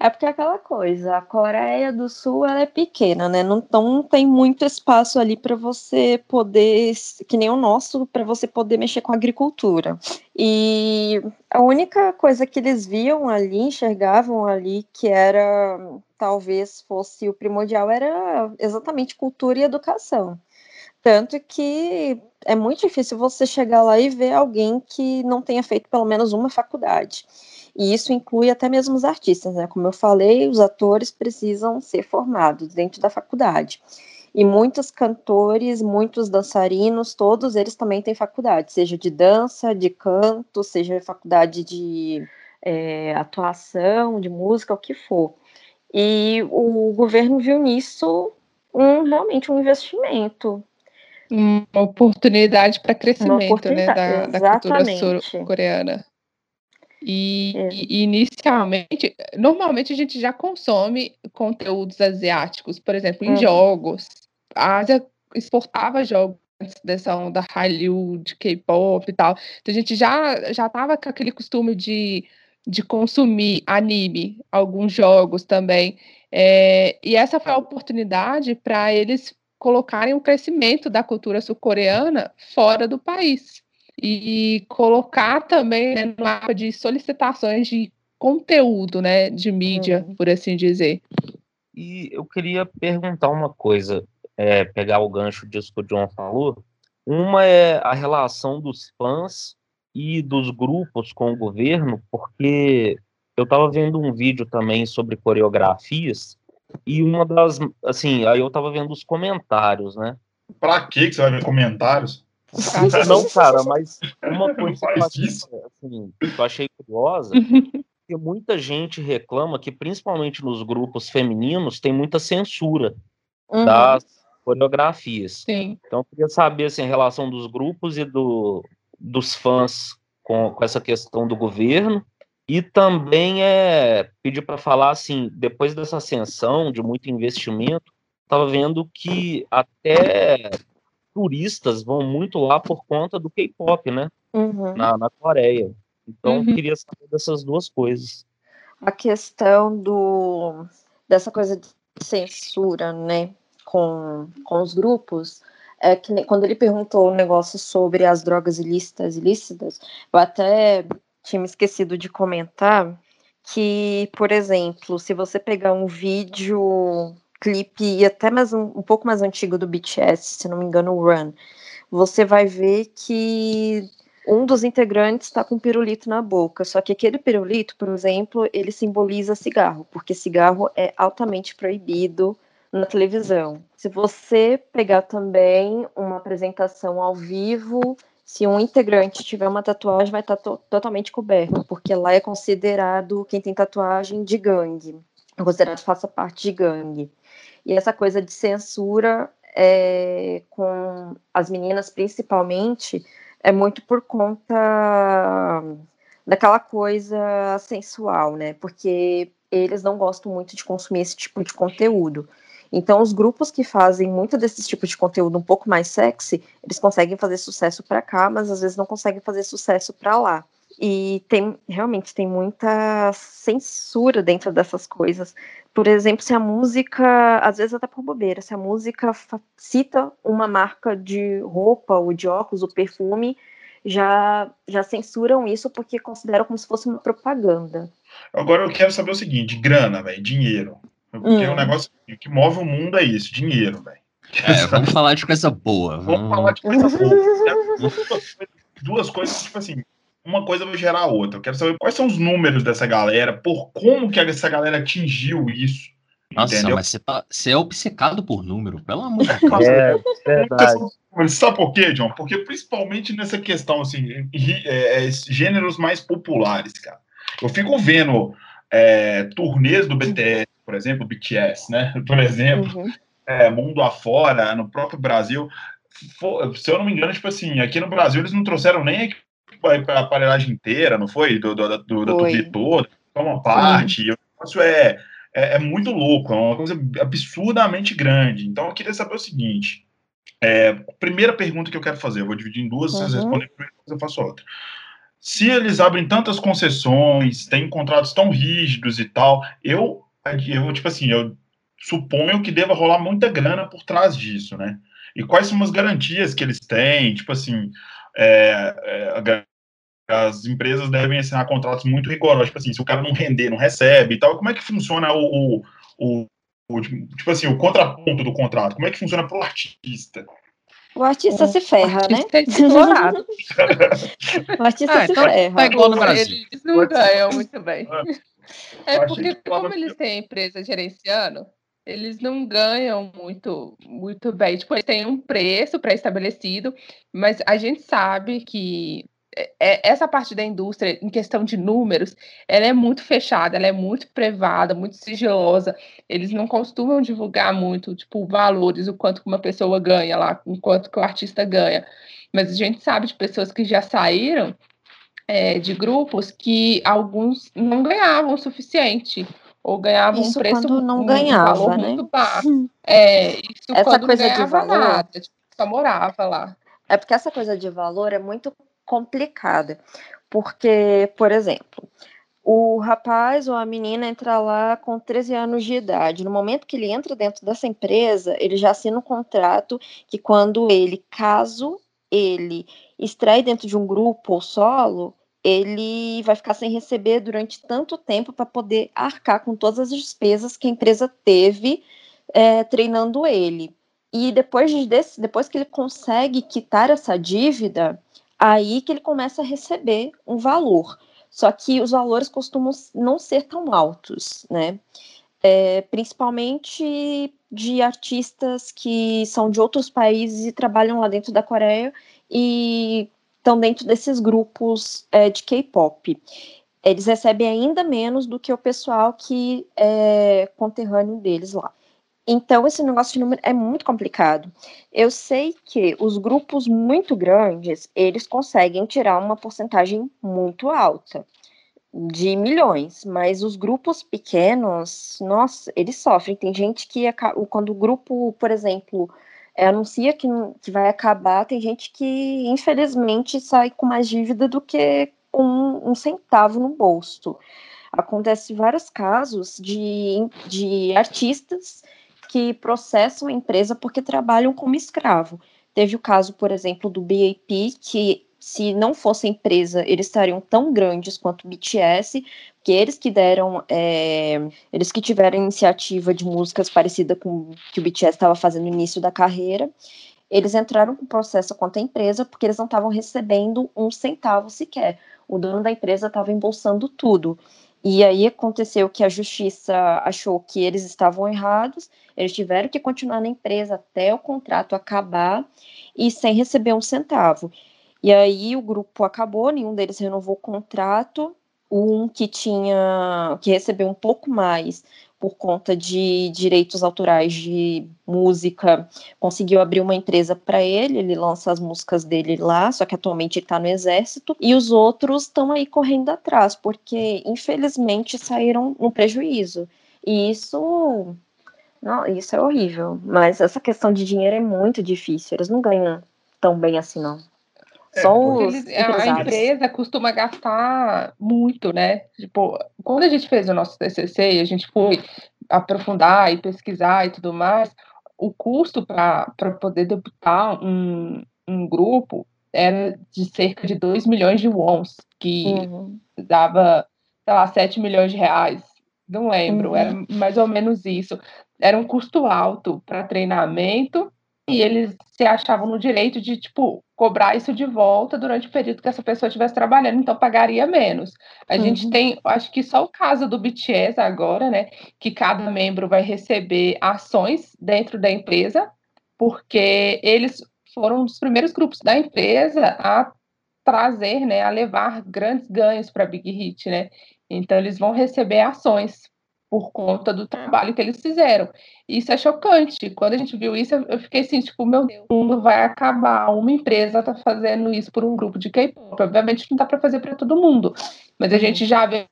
É porque é aquela coisa, a Coreia do Sul ela é pequena, né? Não, então não tem muito espaço ali para você poder, que nem o nosso, para você poder mexer com a agricultura. E a única coisa que eles viam ali, enxergavam ali, que era talvez fosse o primordial, era exatamente cultura e educação. Tanto que é muito difícil você chegar lá e ver alguém que não tenha feito pelo menos uma faculdade. E isso inclui até mesmo os artistas, né? Como eu falei, os atores precisam ser formados dentro da faculdade. E muitos cantores, muitos dançarinos, todos eles também têm faculdade, seja de dança, de canto, seja faculdade de é, atuação, de música, o que for. E o governo viu nisso um, realmente um investimento. Uma oportunidade para crescimento oportunidade, né, da, da cultura sul-coreana. E, é. e, inicialmente, normalmente a gente já consome conteúdos asiáticos, por exemplo, em uhum. jogos. A Ásia exportava jogos dessa onda Hollywood, K-pop e tal. Então a gente já já tava com aquele costume de, de consumir anime, alguns jogos também. É, e essa foi a oportunidade para eles colocarem o crescimento da cultura sul-coreana fora do país e colocar também né, no mapa de solicitações de conteúdo, né, de mídia, uhum. por assim dizer. E eu queria perguntar uma coisa, é, pegar o gancho disso que o John falou. Uma é a relação dos fãs e dos grupos com o governo, porque eu estava vendo um vídeo também sobre coreografias e uma das, assim, aí eu estava vendo os comentários, né? Pra que você vai ver comentários? Não, cara, mas uma [LAUGHS] coisa que eu achei, assim, que eu achei curiosa [LAUGHS] que muita gente reclama que, principalmente nos grupos femininos, tem muita censura uhum. das coreografias. Sim. Então, eu queria saber assim, a relação dos grupos e do, dos fãs com, com essa questão do governo. E também é pedir para falar assim, depois dessa ascensão de muito investimento, estava vendo que até turistas vão muito lá por conta do K-pop, né? Uhum. Na, na, Coreia. Então, uhum. queria saber dessas duas coisas. A questão do dessa coisa de censura, né, com, com os grupos, é que quando ele perguntou o um negócio sobre as drogas ilícitas, ilícitas, eu até tinha me esquecido de comentar que, por exemplo, se você pegar um vídeo clipe e até mais um, um pouco mais antigo do BTS, se não me engano, Run, você vai ver que um dos integrantes está com um pirulito na boca. Só que aquele pirulito, por exemplo, ele simboliza cigarro, porque cigarro é altamente proibido na televisão. Se você pegar também uma apresentação ao vivo, se um integrante tiver uma tatuagem, vai estar tá to totalmente coberto, porque lá é considerado quem tem tatuagem de gangue, é considerado faça parte de gangue. E essa coisa de censura é, com as meninas, principalmente, é muito por conta daquela coisa sensual, né? Porque eles não gostam muito de consumir esse tipo de conteúdo. Então, os grupos que fazem muito desses tipos de conteúdo um pouco mais sexy, eles conseguem fazer sucesso para cá, mas às vezes não conseguem fazer sucesso para lá. E tem realmente tem muita censura dentro dessas coisas. Por exemplo, se a música, às vezes até por bobeira, se a música cita uma marca de roupa ou de óculos ou perfume, já, já censuram isso porque consideram como se fosse uma propaganda. Agora eu quero saber o seguinte: grana, velho, dinheiro. Porque hum. o negócio que move o mundo é isso, dinheiro, velho. É, vamos falar de coisa boa. Vamos, vamos falar de coisa boa. Né? [LAUGHS] Duas coisas, tipo assim, uma coisa vai gerar a outra. Eu quero saber quais são os números dessa galera, por como que essa galera atingiu isso. Nossa, entendeu? mas você, tá, você é obcecado por número, pelo amor de [LAUGHS] Deus. É, verdade. [LAUGHS] Sabe por quê, John? Porque principalmente nessa questão, assim, é, é, gêneros mais populares, cara. Eu fico vendo é, turnês do BTS, por exemplo, BTS, né? [LAUGHS] Por exemplo, uhum. é, mundo afora, no próprio Brasil. Se eu não me engano, tipo assim, aqui no Brasil eles não trouxeram nem a aparelhagem inteira, não foi? Do, do, do, da turnê toda, uma parte. Sim. O negócio é, é, é, muito louco, é uma coisa absurdamente grande. Então eu queria saber o seguinte: É, primeira pergunta que eu quero fazer, eu vou dividir em duas, vocês Uhum. respondem primeiro, depois eu faço outra. Se eles abrem tantas concessões, têm contratos tão rígidos e tal, eu, eu tipo assim, eu suponho que deva rolar muita grana por trás disso, né? E quais são as garantias que eles têm? Tipo assim, é, é, as empresas devem assinar contratos muito rigorosos, tipo assim, se o cara não render, não recebe e tal, como é que funciona o, o, o- o, tipo assim, o contraponto do contrato? Como é que funciona para o artista? O artista se ferra, né? Artista é [LAUGHS] explorado. O artista Ah, se então ferra. tá igual no Brasil. Eles não ganham muito bem. Eu É porque, como eles têm a empresa gerenciando, eles não ganham muito, muito bem. Tipo, eles têm um preço pré-estabelecido, mas a gente sabe que é- é- essa parte da indústria, em questão de números, ela é muito fechada, ela é muito privada, muito sigilosa. Eles não costumam divulgar muito, tipo, valores, o quanto que uma pessoa ganha lá, o quanto que o artista ganha. Mas a gente sabe de pessoas que já saíram é, de grupos que alguns não ganhavam o suficiente, ou ganhavam Isso um preço quando não um ganhava, valor né? muito [LAUGHS] baixo. É, isso Essa quando coisa não de ganhava valor- nada, tipo, só morava lá. É porque essa coisa de valor é muito complicada. Porque, por exemplo, o rapaz ou a menina entra lá com 13 anos de idade. No momento que ele entra dentro dessa empresa, ele já assina um contrato que quando ele, caso ele extrai dentro de um grupo ou solo, ele vai ficar sem receber durante tanto tempo para poder arcar com todas as despesas que a empresa teve é, treinando ele. E depois, de- desse, depois que ele consegue quitar essa dívida, aí que ele começa a receber um valor. Só que os valores costumam não ser tão altos, né? É, principalmente de artistas que são de outros países e trabalham lá dentro da Coreia e estão dentro desses grupos é, de K-pop. Eles recebem ainda menos do que o pessoal que é conterrâneo deles lá. Então, esse negócio de número é muito complicado. Eu sei que os grupos muito grandes, eles conseguem tirar uma porcentagem muito alta de milhões, mas os grupos pequenos, nossa, eles sofrem. Tem gente que quando o grupo, por exemplo, é, anuncia que, que vai acabar, tem gente que infelizmente sai com mais dívida do que com um centavo no bolso. Acontece vários casos de, de artistas que processam a empresa porque trabalham como escravo. Teve o caso, por exemplo, do BAP, que se não fosse empresa, eles estariam tão grandes quanto o BTS, que eles que deram, é, eles que tiveram iniciativa de músicas parecida com o que o BTS estava fazendo no início da carreira, eles entraram com processo contra a empresa porque eles não estavam recebendo um centavo sequer. O dono da empresa estava embolsando tudo. E aí aconteceu que a justiça achou que eles estavam errados, eles tiveram que continuar na empresa até o contrato acabar e sem receber um centavo. E aí o grupo acabou, nenhum deles renovou o contrato. Um que tinha que recebeu um pouco mais por conta de direitos autorais de música, conseguiu abrir uma empresa para ele, ele lança as músicas dele lá, só que atualmente está no exército, e os outros estão aí correndo atrás, porque infelizmente saíram no prejuízo. E isso não, isso é horrível, mas essa questão de dinheiro é muito difícil, eles não ganham tão bem assim não. É, Só Eles- a empresa costuma gastar muito, né? Tipo, quando a gente fez o nosso TCC e a gente foi aprofundar e pesquisar e tudo mais, o custo para poder debutar um, um grupo era de cerca de 2 milhões de wons, que Uhum. dava, sei lá, 7 milhões de reais. Não lembro, Uhum. era mais ou menos isso. Era um custo alto para treinamento e eles se achavam no direito de, tipo, cobrar isso de volta durante o período que essa pessoa estivesse trabalhando, então pagaria menos. A gente Uhum. tem, acho que só o caso do BTS agora, né, que cada membro vai receber ações dentro da empresa, porque eles foram um dos primeiros grupos da empresa a trazer, né, a levar grandes ganhos para a Big Hit, né? Então eles vão receber ações por conta do trabalho que eles fizeram. Isso é chocante. Quando a gente viu isso, eu fiquei assim, tipo, meu Deus, o mundo vai acabar. Uma empresa está fazendo isso por um grupo de K-pop. Obviamente não dá para fazer para todo mundo, mas a gente já vê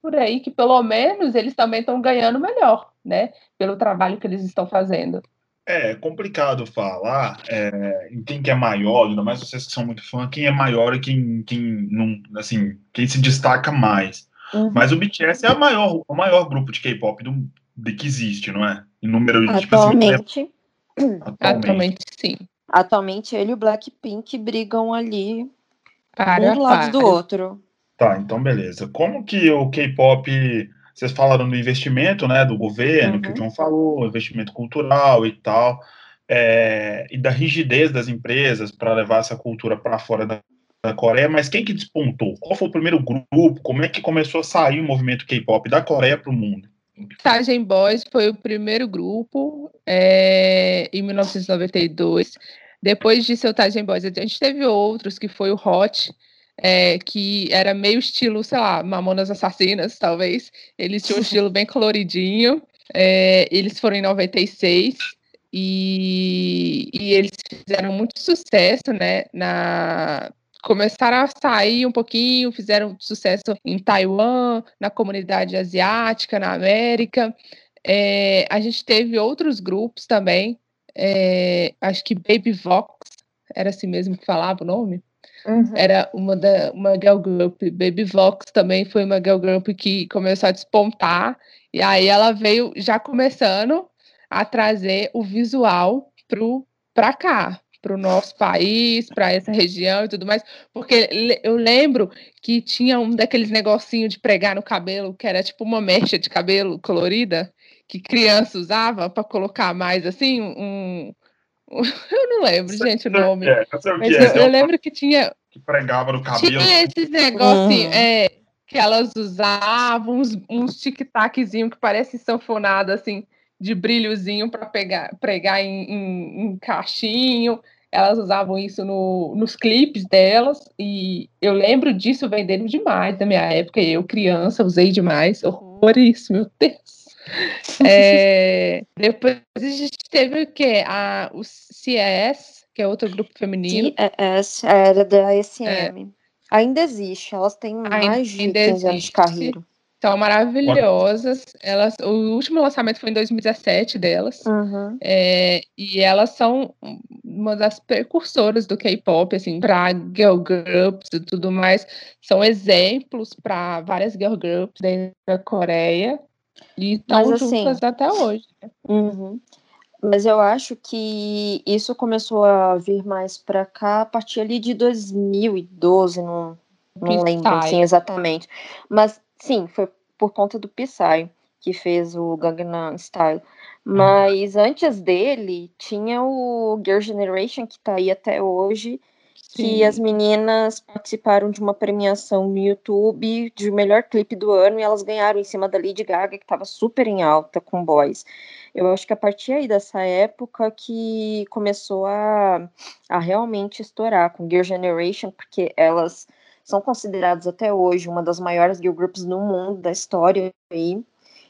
por aí que pelo menos eles também estão ganhando melhor, né? Pelo trabalho que eles estão fazendo. É complicado falar é, em quem que é maior, ainda mais vocês que são muito fã, quem é maior e quem, quem não, assim, quem se destaca mais. Uhum. Mas o BTS é a maior, o maior grupo de K-pop do, de que existe, não é? Em número de tipo assim, Atualmente, é- atualmente. Atualmente, sim. atualmente ele e o Blackpink brigam ali Para um do lado do para. outro. Tá, então beleza. Como que o K-pop, vocês falaram do investimento, né, do governo, que o Uhum. John falou, investimento cultural e tal, é, e da rigidez das empresas para levar essa cultura para fora da, da Coreia, mas quem que despontou? Qual foi o primeiro grupo? Como é que começou a sair o movimento K-pop da Coreia para o mundo? Sgt. Boys foi o primeiro grupo é, em 1992. Depois disso, o Sgt. Boys, a gente teve outros, que foi o Hot, é, que era meio estilo, sei lá, Mamonas Assassinas, talvez. Eles tinham um estilo bem coloridinho. é, eles foram em 96 e, e eles fizeram muito sucesso, né? Na, começaram a sair um pouquinho, fizeram sucesso em Taiwan, na comunidade asiática, na América. É, a gente teve outros grupos também, é, acho que Baby Vox, era assim mesmo que falava o nome? Uhum. Era uma, da, uma girl group. Baby Vox também foi uma girl group que começou a despontar, e aí ela veio já começando a trazer o visual para cá, para o nosso país, para essa região e tudo mais, porque eu lembro que tinha um daqueles negocinhos de pregar no cabelo, que era tipo uma mecha de cabelo colorida, que criança usava para colocar mais assim, um. [LAUGHS] Eu não lembro, gente, o nome. É, eu sei o que eu, é, eu tem um lembro que tinha, que pregava no cabelo. tinha esses negocinhos, Uhum. é, que elas usavam, uns, uns tic-taczinho que parece sanfonada, assim, de brilhozinho para pegar, pregar em, em, em cachinho. Elas usavam isso no, nos clipes delas, e eu lembro disso vendendo demais na minha época. Eu, criança, usei demais. Horrores, meu Deus. [LAUGHS] É, depois a gente teve o quê? A, o CES, que é outro grupo feminino. CES era da SM. Ainda existe, elas têm mais de ainda 15 anos de carreira. São maravilhosas. Elas, o último lançamento foi em 2017 delas. Uhum. É, e elas são uma das precursoras do K-pop, assim, para girl groups e tudo mais. São exemplos para várias girl groups dentro da Coreia. E estão assim, juntas até hoje. Uhum. Mas eu acho que isso começou a vir mais pra cá a partir ali de 2012, não, não lembro assim exatamente. Mas sim, foi por conta do Psy que fez o Gangnam Style. Mas antes dele tinha o Girl Generation que tá aí até hoje, que Sim. as meninas participaram de uma premiação no YouTube de melhor clipe do ano e elas ganharam em cima da Lady Gaga, que estava super em alta com Boys. Eu acho que a partir aí dessa época que começou a, a realmente estourar com Girl Generation, porque elas são consideradas até hoje uma das maiores girl groups no mundo da história aí.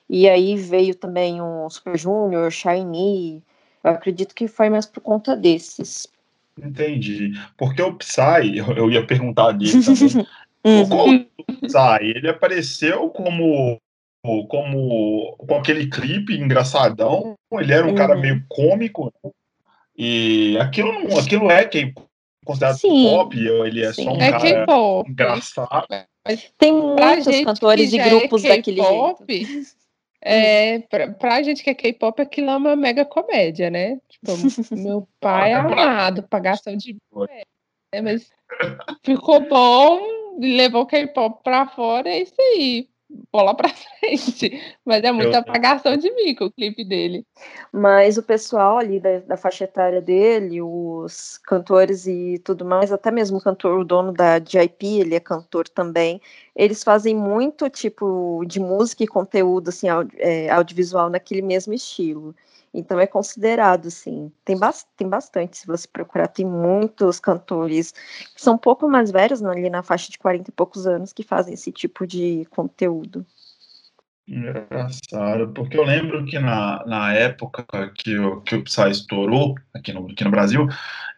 E aí veio também o Super Junior, Shiny. Eu acredito que foi mais por conta desses. Entendi. Porque o Psy, eu, eu ia perguntar dele também. [LAUGHS] Uhum. O Psy? Ele apareceu como como com aquele clipe engraçadão. Ele era um cara Uhum. meio cômico. né? E aquilo aquilo é que considerado Sim, pop, ele é sim. só um É cara K-pop. engraçado. Tem muitos cantores e já é grupos daquele jeito. K-pop, [LAUGHS] É, pra, pra gente que é K-pop, aquilo é uma mega comédia, né? Tipo, [LAUGHS] meu pai é Olha, pra- amado, pagação de. É, mas ficou bom, levou o K-pop pra fora, é isso aí. Bola pra [LAUGHS] frente. Mas é muita Eu- apagação de mico o clipe dele. Mas o pessoal ali da, da faixa etária dele, os cantores e tudo mais, até mesmo o cantor, o dono da JIP, ele é cantor também, eles fazem muito tipo de música e conteúdo assim, audi- é, audiovisual naquele mesmo estilo. Então é considerado, assim, tem, bas tem bastante, se você procurar, tem muitos cantores que são um pouco mais velhos, né, ali na faixa de 40 e poucos anos, que fazem esse tipo de conteúdo. Engraçado, porque eu lembro que na, na época que o, que o Psy estourou aqui no, aqui no Brasil,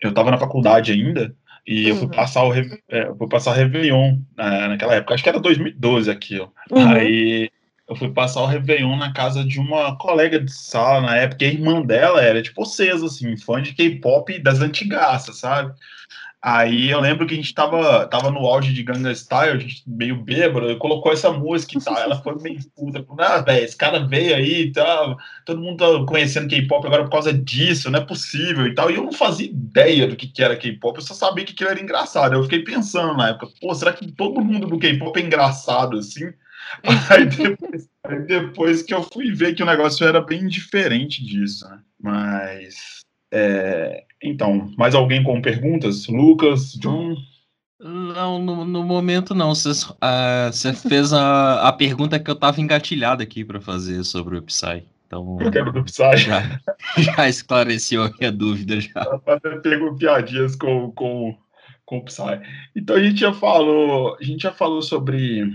eu estava na faculdade ainda e eu fui Uhum. passar o é, eu fui passar Réveillon né, naquela época, acho que era 2012 aquilo. Uhum. Aí eu fui passar o Réveillon na casa de uma colega de sala na época, a irmã dela era tipo vocês, assim, fã de K-pop das antigaças, sabe? Aí eu lembro que a gente tava, tava no auge de Gangnam Style, a gente meio bêbado, colocou essa música e tal, ela foi meio puta, ah, velho, esse cara veio aí e tal, todo mundo tá conhecendo K-pop agora por causa disso, não é possível e tal, e eu não fazia ideia do que, que era K-pop, eu só sabia que aquilo era engraçado, eu fiquei pensando na época, pô, será que todo mundo do K-pop é engraçado assim? [LAUGHS] Aí depois, aí depois que eu fui ver que o negócio era bem diferente disso, né? Mas é, então, mais alguém com perguntas? Lucas, John? Não, no, no momento não. Você uh, fez a, a pergunta que eu estava engatilhado aqui para fazer sobre o Psy. Então, eu quero do Psy. [LAUGHS] Já, já esclareceu a minha dúvida. Já. Eu pego piadinhas com, com, com o Psy. Então a gente já falou, a gente já falou sobre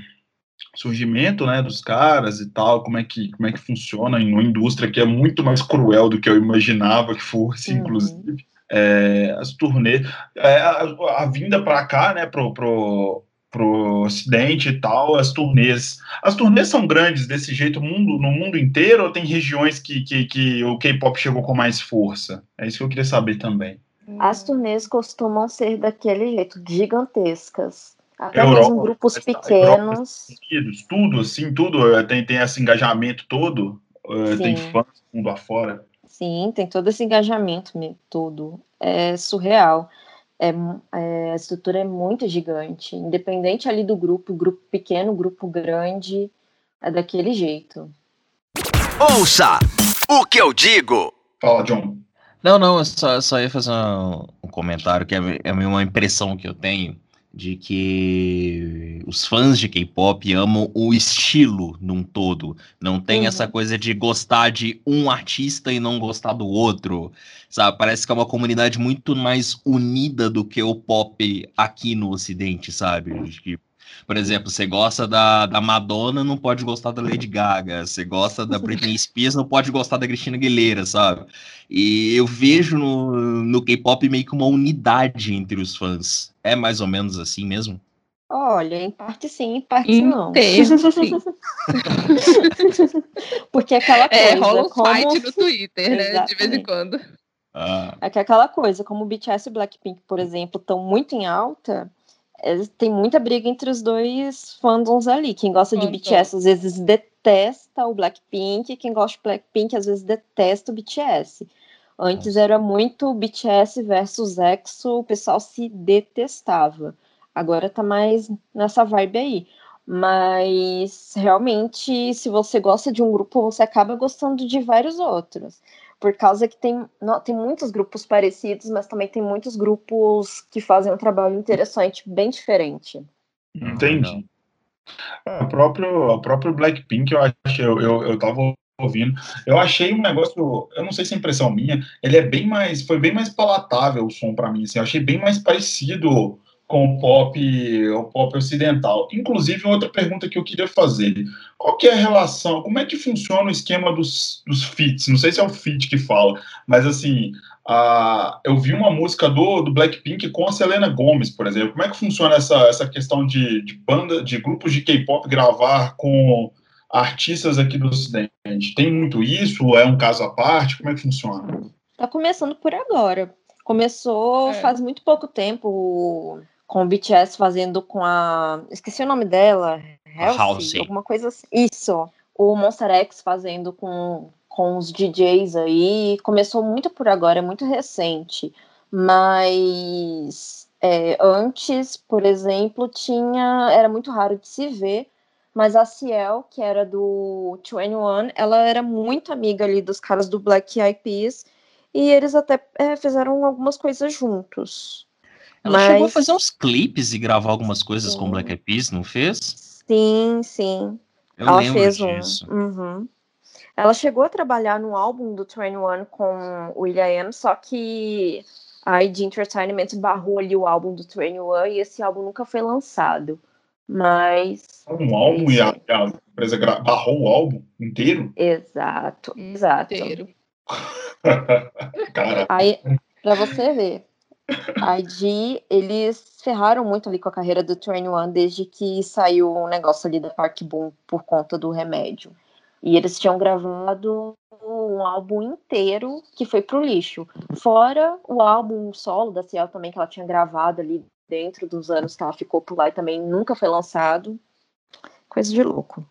surgimento né, dos caras e tal, como é que, como é que funciona em uma indústria que é muito mais cruel do que eu imaginava que fosse, uhum. inclusive. É, as turnês, é, a, a, vinda para cá, né, pro, pro, pro ocidente e tal, as turnês. As turnês são grandes desse jeito mundo, no mundo inteiro ou tem regiões que, que, que o K-pop chegou com mais força? É isso que eu queria saber também. As turnês costumam ser daquele jeito, gigantescas. Até Europa, mesmo grupos pequenos. Unidos, tudo, assim, tudo eh, tem, tem esse engajamento todo, uh, tem fãs mundo afora. Sim, tem todo esse engajamento, tudo. É surreal. É, é, a estrutura é muito gigante. Independente ali do grupo, grupo pequeno, grupo grande, é daquele jeito. Ouça o que eu digo. Fala, John. Não, não, eu só, só ia fazer um, um comentário que é, é uma impressão que eu tenho de que os fãs de K-pop amam o estilo num todo. Não tem uhum. essa coisa de gostar de um artista e não gostar do outro. Sabe? Parece que é uma comunidade muito mais unida do que o pop aqui no Ocidente, sabe? Por exemplo, você gosta da, da Madonna, não pode gostar da Lady Gaga. Você gosta da Britney [LAUGHS] Spears, não pode gostar da Cristina Aguilera, sabe? E eu vejo no, no K-pop meio que uma unidade entre os fãs. É mais ou menos assim mesmo? Olha, em parte sim, em parte em não. Termo, [LAUGHS] sim. Porque aquela coisa. É, rola um como... fight no Twitter, né? Exatamente. De vez em quando. Ah. É que aquela coisa, como o BTS e Blackpink, por exemplo, estão muito em alta, tem muita briga entre os dois fandoms ali. Quem gosta de BTS às vezes detesta o Blackpink, quem gosta de Blackpink às vezes detesta o BTS. Antes era muito BTS versus EXO, o pessoal se detestava. Agora tá mais nessa vibe aí. Mas realmente, se você gosta de um grupo, você acaba gostando de vários outros por causa que tem, não, tem muitos grupos parecidos, mas também tem muitos grupos que fazem um trabalho interessante, bem diferente. Entendi. É, o próprio, o próprio Blackpink, eu acho, eu, eu, eu tava ouvindo, eu achei um negócio, eu não sei se é impressão minha, ele é bem mais, foi bem mais palatável o som para mim, assim, eu achei bem mais parecido com o pop, o pop ocidental. Inclusive, outra pergunta que eu queria fazer: qual que é a relação, como é que funciona o esquema dos, dos feats? Não sei se é o feat que fala, mas assim, a, eu vi uma música do, do Blackpink com a Selena Gomez, por exemplo. Como é que funciona essa, essa questão de, de banda, de grupos de K-pop gravar com artistas aqui do Ocidente? Tem muito isso? É um caso à parte? Como é que funciona? Tá começando por agora. Começou é. faz muito pouco tempo com o BTS fazendo com a. Esqueci o nome dela. Halsey, alguma coisa assim. Isso. O Monster X fazendo com, com os DJs aí. Começou muito por agora, é muito recente. Mas é, antes, por exemplo, tinha. Era muito raro de se ver. Mas a Ciel, que era do 21, ela era muito amiga ali dos caras do Black Eyed Peas. E eles até é, fizeram algumas coisas juntos. Ela Mas... chegou a fazer uns clipes e gravar algumas coisas sim. com Black Eyed Peas, não fez? Sim, sim. Eu Ela fez disso. um. Uhum. Ela chegou a trabalhar no álbum do 21 com o Will.i.am, só que a ID Entertainment barrou ali o álbum do 21 e esse álbum nunca foi lançado. Mas. Um álbum e a, a empresa barrou o álbum inteiro? Exato, exato. Inteiro. [LAUGHS] Cara. Aí, pra você ver. A ID, eles ferraram muito ali com a carreira do 21 desde que saiu um negócio ali da Park Boom por conta do remédio. E eles tinham gravado um álbum inteiro que foi pro lixo. Fora o álbum solo da Ciel também, que ela tinha gravado ali dentro dos anos que ela ficou por lá e também nunca foi lançado. Coisa de louco.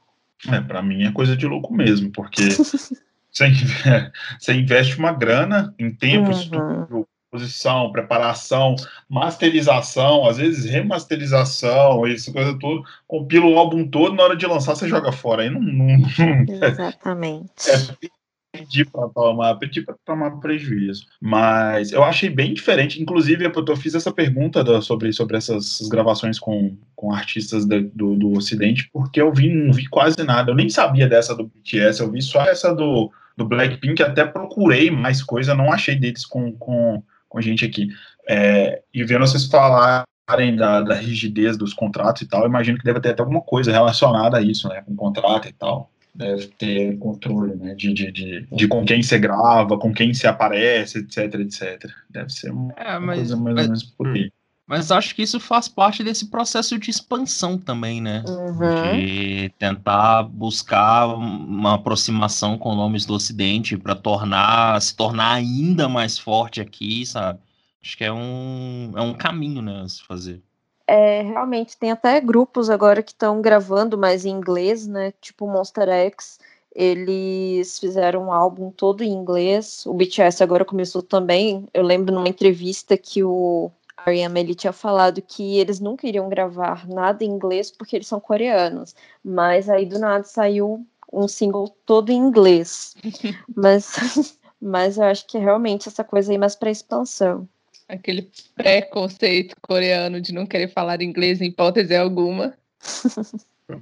É, pra mim é coisa de louco mesmo, porque [LAUGHS] [LAUGHS] você, investe uma grana em tempo, uhum. estúdio, posição, preparação, masterização, às vezes remasterização, isso coisa toda, compila o álbum todo, na hora de lançar você joga fora. Aí não. não [LAUGHS] Exatamente. É pedir para tomar, pedir para tomar prejuízo. Mas eu achei bem diferente. Inclusive, eu fiz essa pergunta da, sobre, sobre essas gravações com, com artistas do, do, do Ocidente, porque eu vi, não vi quase nada. Eu nem sabia dessa do BTS, eu vi só essa do, do Blackpink, até procurei mais coisa, não achei deles com, com com a gente aqui. É, e vendo vocês falarem da, da, rigidez dos contratos e tal, imagino que deve ter até alguma coisa relacionada a isso, né? Com contrato e tal. Deve ter controle, né? De, de, de, de com quem você grava, com quem você aparece, etc, etc. Deve ser uma, é, mas, coisa mais ou menos por aí. Mas acho que isso faz parte desse processo de expansão também, né? Uhum. De tentar buscar uma aproximação com nomes do Ocidente para tornar se tornar ainda mais forte aqui, sabe? Acho que é um, é um caminho, né, a se fazer. É, realmente, tem até grupos agora que estão gravando mais em inglês, né? Tipo Monster X, eles fizeram um álbum todo em inglês. O BTS agora começou também. Eu lembro numa entrevista que o R.E.M. ele tinha falado que eles nunca iriam gravar nada em inglês porque eles são coreanos, mas aí do nada saiu um single todo em inglês. [LAUGHS] mas, [LAUGHS] mas eu acho que é realmente essa coisa aí mais para expansão. Aquele preconceito coreano de não querer falar inglês em hipótese alguma.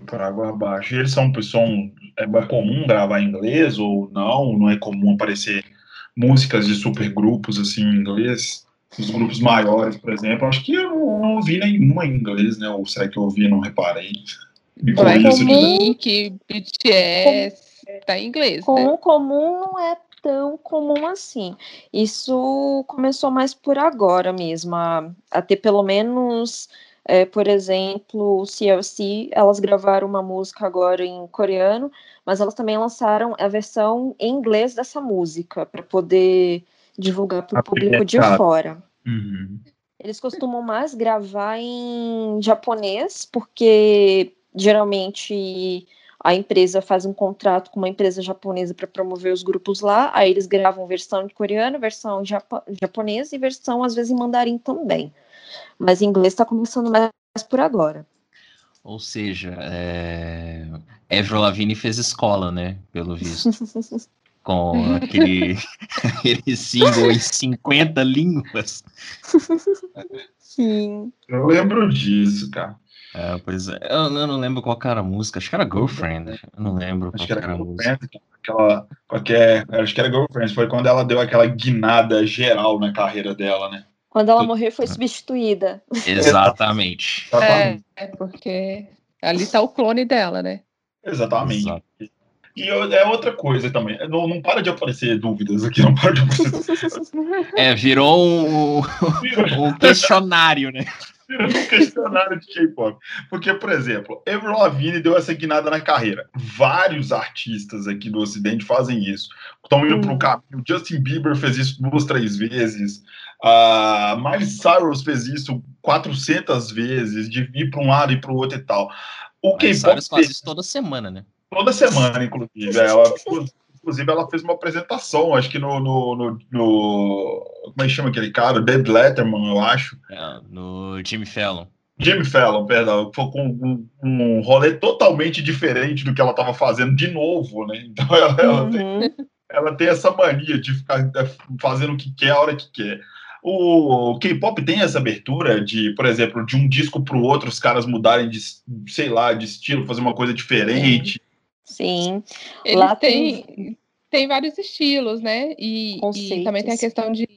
Para água abaixo. E eles são, são. É comum gravar em inglês ou não? Não é comum aparecer músicas de supergrupos assim em inglês? Os grupos maiores, por exemplo, acho que eu não, ouvi nenhuma em inglês, né? Ou será que eu ouvi e não reparei? Me comum, que BTS tá em inglês, comum, né? Comum não é tão comum assim. Isso começou mais por agora mesmo, a, a ter pelo menos, é, por exemplo, o CLC, elas gravaram uma música agora em coreano, mas elas também lançaram a versão em inglês dessa música, para poder divulgar para o público de fora. Uhum. Eles costumam mais gravar em japonês, porque geralmente a empresa faz um contrato com uma empresa japonesa para promover os grupos lá, aí eles gravam versão de coreano, versão japo japonesa e versão às vezes em mandarim também. Mas em inglês está começando mais por agora. Ou seja, é... Avril Lavigne fez escola, né? Pelo visto. [LAUGHS] com aquele, [LAUGHS] aquele single em 50 línguas. Sim. Eu lembro disso, cara. É, pois é. Eu, eu, não lembro qual era a música. Acho que era Girlfriend. Eu não lembro acho qual que era, a música. Aquela, qualquer, acho que era Girlfriend. Foi quando ela deu aquela guinada geral na carreira dela, né? Quando ela morreu, foi substituída. [LAUGHS] Exatamente. É, é porque ali tá o clone dela, né? Exatamente. Exato. E é outra coisa também. Não, não para de aparecer dúvidas aqui, não para de aparecer. [LAUGHS] É, virou um, um questionário, né? Virou um questionário de K-pop. Porque, por exemplo, Avril Lavigne deu essa guinada na carreira. Vários artistas aqui do Ocidente fazem isso. Estão indo hum. para o caminho. Justin Bieber fez isso duas, três vezes. Uh, Miley Cyrus fez isso 400 vezes, de ir para um lado e para o outro e tal. O K-pop faz isso toda semana, né? Toda semana, inclusive. Ela, inclusive, ela fez uma apresentação, acho que no, no, no, no como é que chama aquele cara? David Letterman, eu acho. É, no Jimmy Fallon. Jimmy Fallon, perdão, foi com um, um rolê totalmente diferente do que ela estava fazendo de novo, né? Então ela, ela, uhum. tem, ela tem essa mania de ficar é, fazendo o que quer a hora que quer. O K-pop tem essa abertura de, por exemplo, de um disco para o outro, os caras mudarem de, sei lá, de estilo, fazer uma coisa diferente. Sim. Eles Lá tem, tem, tem vários estilos, né? E, e, também tem a questão de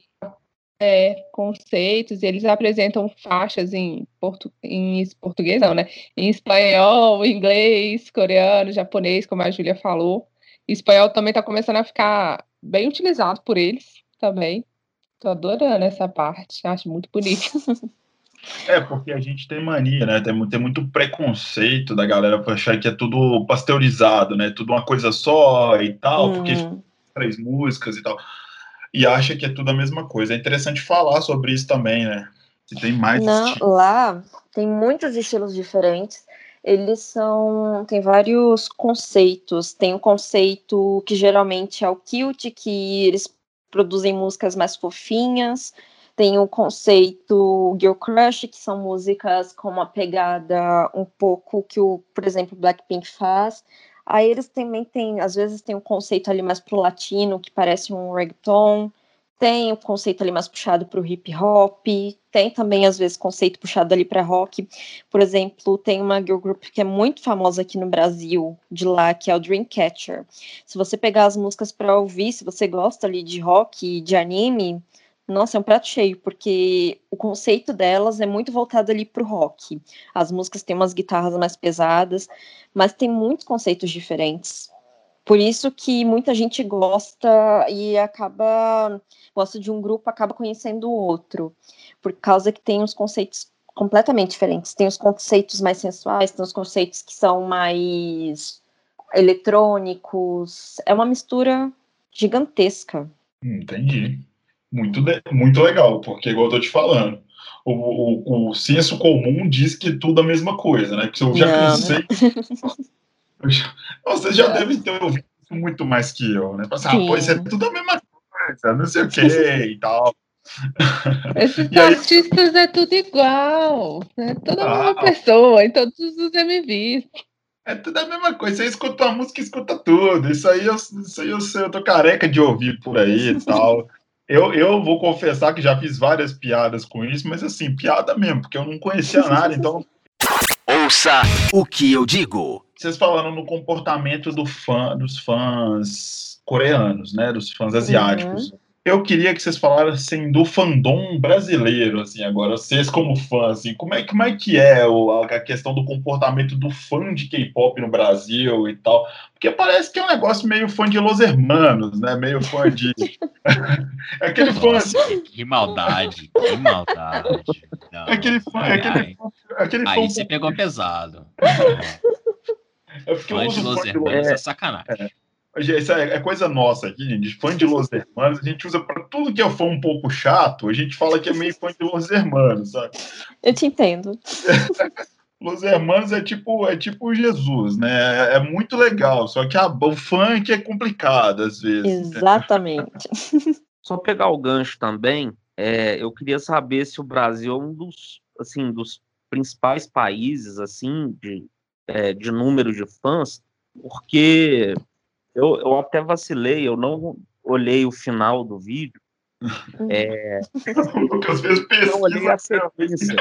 é, conceitos, e eles apresentam faixas em, portu, em português, não, né? Em espanhol, inglês, coreano, japonês, como a Júlia falou. espanhol também está começando a ficar bem utilizado por eles também. Tô adorando essa parte, acho muito bonito. [LAUGHS] É, porque a gente tem mania, né? Tem, tem muito preconceito da galera pra achar que é tudo pasteurizado, né? Tudo uma coisa só e tal, porque Hum. três músicas e tal. E acha que é tudo a mesma coisa. É interessante falar sobre isso também, né? Que tem mais Não, lá tem muitos estilos diferentes. Eles são. Tem vários conceitos. Tem o conceito que geralmente é o cute, que eles produzem músicas mais fofinhas. Tem o conceito Girl Crush, que são músicas com uma pegada um pouco que o, por exemplo, Blackpink faz. Aí eles também têm, às vezes tem um conceito ali mais pro latino, que parece um reggaeton. Tem o conceito ali mais puxado pro hip hop. Tem também, às vezes, conceito puxado ali para rock. Por exemplo, tem uma girl group que é muito famosa aqui no Brasil, de lá, que é o Dreamcatcher. Se você pegar as músicas para ouvir, se você gosta ali de rock de anime, nossa, é um prato cheio, porque o conceito delas é muito voltado ali pro rock. As músicas têm umas guitarras mais pesadas, mas tem muitos conceitos diferentes. Por isso que muita gente gosta e acaba gosta de um grupo, acaba conhecendo o outro, por causa que tem uns conceitos completamente diferentes. Tem os conceitos mais sensuais, tem os conceitos que são mais eletrônicos. É uma mistura gigantesca. Hum, Entendi. Muito, muito legal, porque, igual eu tô te falando, o, o, o senso comum diz que tudo é a mesma coisa, né? Porque eu já Não, cansei. [LAUGHS] Eu já- devem ter ouvido isso muito mais que eu, né? Assim, ah, isso é tudo a mesma coisa, não sei o que [LAUGHS] e tal. Esses [LAUGHS] E aí- artistas é tudo igual, né? Toda a mesma Ah. pessoa, em todos os MVs. É tudo a mesma coisa. Você escuta uma música, escuta tudo. Isso aí eu, isso aí eu, sei, eu tô careca de ouvir por aí e tal. Eu, eu vou confessar que já fiz várias piadas com isso, mas assim, piada mesmo, porque eu não conhecia nada, então [LAUGHS] Ouça o que eu digo. vocês falaram no comportamento do fã, dos fãs coreanos, né? Dos fãs asiáticos. Eu queria que vocês falassem do fandom brasileiro, assim, agora, vocês como fã, assim, como é, como é que é a questão do comportamento do fã de K-pop no Brasil e tal? Porque parece que é um negócio meio fã de Los Hermanos, né? Meio fã de. [LAUGHS] [LAUGHS] é aquele fã, assim, Nossa, que maldade, que maldade. Não. é aquele fã, é Ai, aquele, ai. fã- aquele fã. Aí você pegou pesado. [LAUGHS] É porque Fã de Los fã de Los Hermanos é sacanagem. Isso é, é coisa nossa aqui, gente. Fã de Los Hermanos, a gente usa pra tudo que é fã um pouco chato, a gente fala que é meio fã de Los Hermanos, sabe? Eu te entendo. [LAUGHS] Los Hermanos é tipo, é tipo Jesus, né? É muito legal, só que a, o funk é complicado às vezes. Exatamente. [LAUGHS] Só pegar o gancho também, é, eu queria saber se o Brasil é um dos, assim, dos principais países, assim, de, é, de número de fãs, porque eu, eu até vacilei, eu não olhei o final do vídeo, O Lucas fez não olhei a pesquisa. sequência.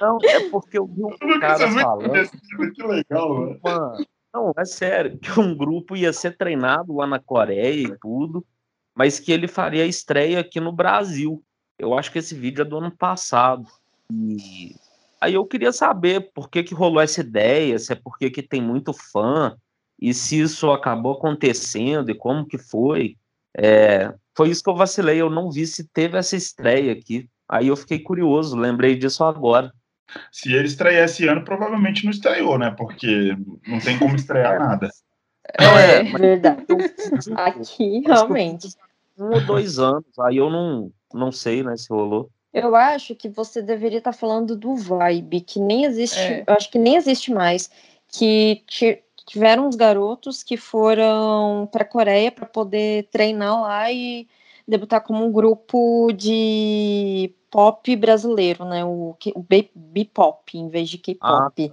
Não, é porque eu vi O um Lucas cara falando pesquisa, que legal, né? uma- Não, é sério, que um grupo ia ser treinado lá na Coreia e tudo, mas que ele faria a estreia aqui no Brasil. Eu acho que esse vídeo é do ano passado. E aí eu queria saber por que, que rolou essa ideia, se é porque que tem muito fã, e se isso acabou acontecendo, e como que foi. É, foi isso que eu vacilei, eu não vi se teve essa estreia aqui. Aí eu fiquei curioso, lembrei disso agora. Se ele estrear esse ano, provavelmente não estreou, né? Porque não tem como estrear [LAUGHS] nada. Não, é, É. Verdade. [LAUGHS] Aqui, realmente. um ou dois anos, aí eu não, não sei, né, se rolou. Eu acho que você deveria estar falando do Vibe, que nem existe, É. eu acho que nem existe mais, que ti- tiveram uns garotos que foram para a Coreia para poder treinar lá e debutar como um grupo de pop brasileiro, né? O, o B-pop em vez de K-pop.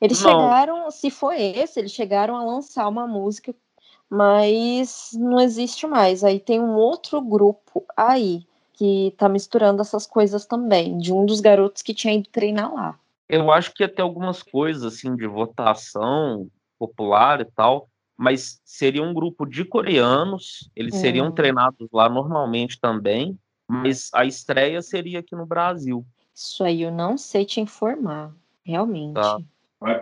Eles Não. chegaram, se foi esse, eles chegaram a lançar uma música, mas não existe mais. Aí tem um outro grupo aí que tá misturando essas coisas também, de um dos garotos que tinha ido treinar lá. Eu acho que ia ter algumas coisas, assim, de votação popular e tal, mas seria um grupo de coreanos, eles seriam Hum. treinados lá normalmente também, mas a estreia seria aqui no Brasil. Isso aí eu não sei te informar, realmente. Tá.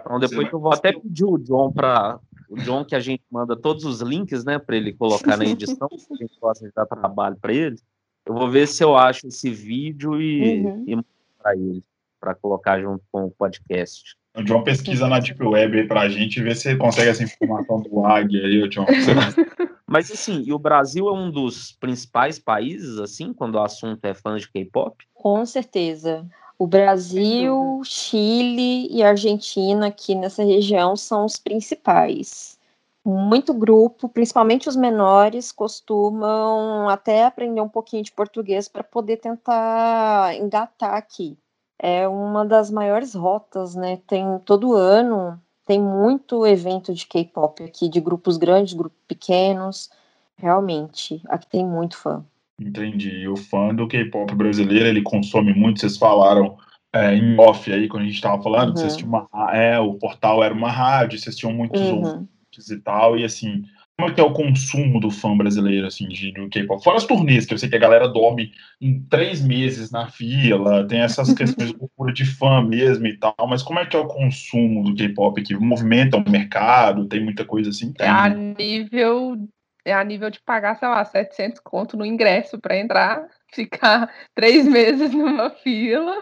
Então depois eu vou até pedir o John para o John que a gente manda todos os links, né, para ele colocar na edição, se a gente gosta de dar trabalho para ele. Eu vou ver se eu acho esse vídeo e, Uhum. e mostrar ele, para colocar junto com o podcast. O John pesquisa na Deep Web aí pra gente e vê se consegue essa informação do Águia aí, John. [LAUGHS] Mas assim, e o Brasil é um dos principais países, assim, quando o assunto é fã de K-pop? Com certeza. O Brasil, Chile e Argentina aqui nessa região são os principais. Muito grupo, principalmente os menores, costumam até aprender um pouquinho de português para poder tentar engatar aqui. É uma das maiores rotas, né? Tem todo ano, tem muito evento de K-pop aqui, de grupos grandes, grupos pequenos. Realmente, aqui tem muito fã. Entendi. E o fã do K-pop brasileiro, ele consome muito, vocês falaram é, em off aí, quando a gente tava falando, que vocês Uhum. tinham uma, é, o portal era uma rádio, vocês tinham muitos Uhum. ouvintes e tal, e assim, como é que é o consumo do fã brasileiro, assim, de, do K-pop? Fora as turnês, que eu sei que a galera dorme em três meses na fila, tem essas questões de de fã mesmo e tal, mas como é que é o consumo do K-pop aqui? Movimenta o mercado, tem muita coisa assim? É a nível é a nível de pagar, sei lá, 700 conto no ingresso para entrar, [LAUGHS] ficar três meses numa fila.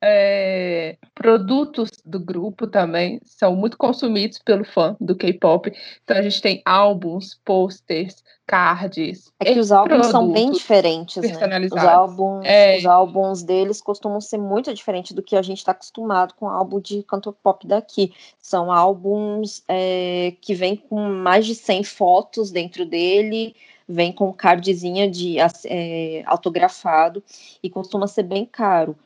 É, produtos do grupo também são muito consumidos pelo fã do K-pop. Então a gente tem álbuns, posters, cards. É que os álbuns são bem diferentes, né? Os personalizados. álbuns, É. os álbuns deles costumam ser muito diferentes do que a gente está acostumado com álbum de cantor pop daqui. São álbuns é, que vêm com mais de 100 fotos dentro dele, vem com cardzinha de é, autografado e costuma ser bem caro.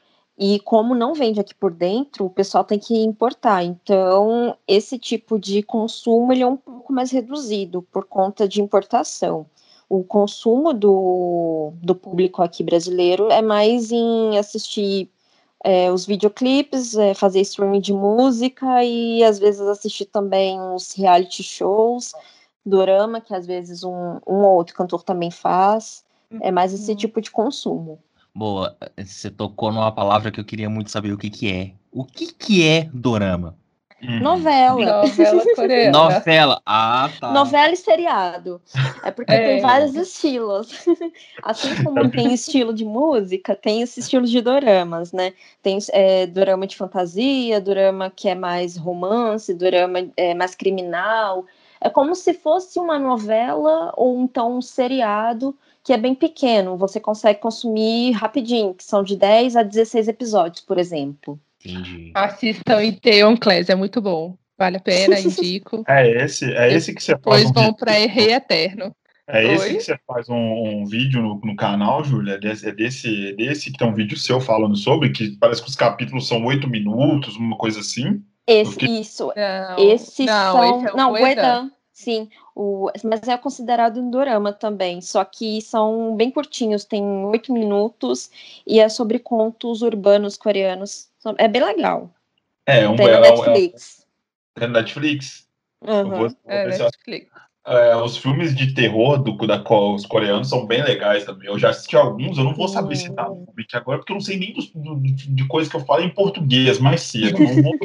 E como não vende aqui por dentro, o pessoal tem que importar. Então, esse tipo de consumo ele é um pouco mais reduzido por conta de importação o consumo do, do público aqui brasileiro é mais em assistir é, os videoclipes, é, fazer streaming de música e às vezes assistir também uns reality shows, dorama, que às vezes um, um ou outro cantor também faz. É mais esse Uhum. tipo de consumo. Boa, você tocou numa palavra que eu queria muito saber o que que é. O que que é dorama? Uhum. Novela. Novela [LAUGHS] coreana. Novela. Ah, tá. Novela e seriado. É porque É. tem vários estilos. [LAUGHS] Assim como tem estilo de música, tem esse estilo de doramas, né? Tem é, dorama de fantasia, dorama que é mais romance, dorama é, mais criminal. É como se fosse uma novela ou então um seriado que é bem pequeno. Você consegue consumir rapidinho, que são de 10 a 16 episódios, por exemplo. Entendi. Assistam Itaewon Class, é muito bom. Vale a pena, [LAUGHS] indico. É esse, é esse que você faz Depois um vão para Rei Eterno. É esse Oi? que você faz um, um vídeo no, no canal, Júlia? É desse, é desse, desse que tem um vídeo seu falando sobre, que parece que os capítulos são oito minutos, uma coisa assim. Esse, quê? isso, Não, Esses não, são. esse é o não, Uedan. Uedan, sim. O, mas é considerado um dorama também. Só que são bem curtinhos, tem oito minutos e é sobre contos urbanos coreanos. É bem legal. É, um Tem é, no é, Netflix. é no Netflix. Eu Aham. vou- vou É, Netflix. é, os filmes de terror do, da, os coreanos são bem legais também. Eu já assisti alguns, eu não vou saber se tá no nome aqui agora, porque eu não sei nem dos- do- de coisa que eu falo em português mais cedo. Não vou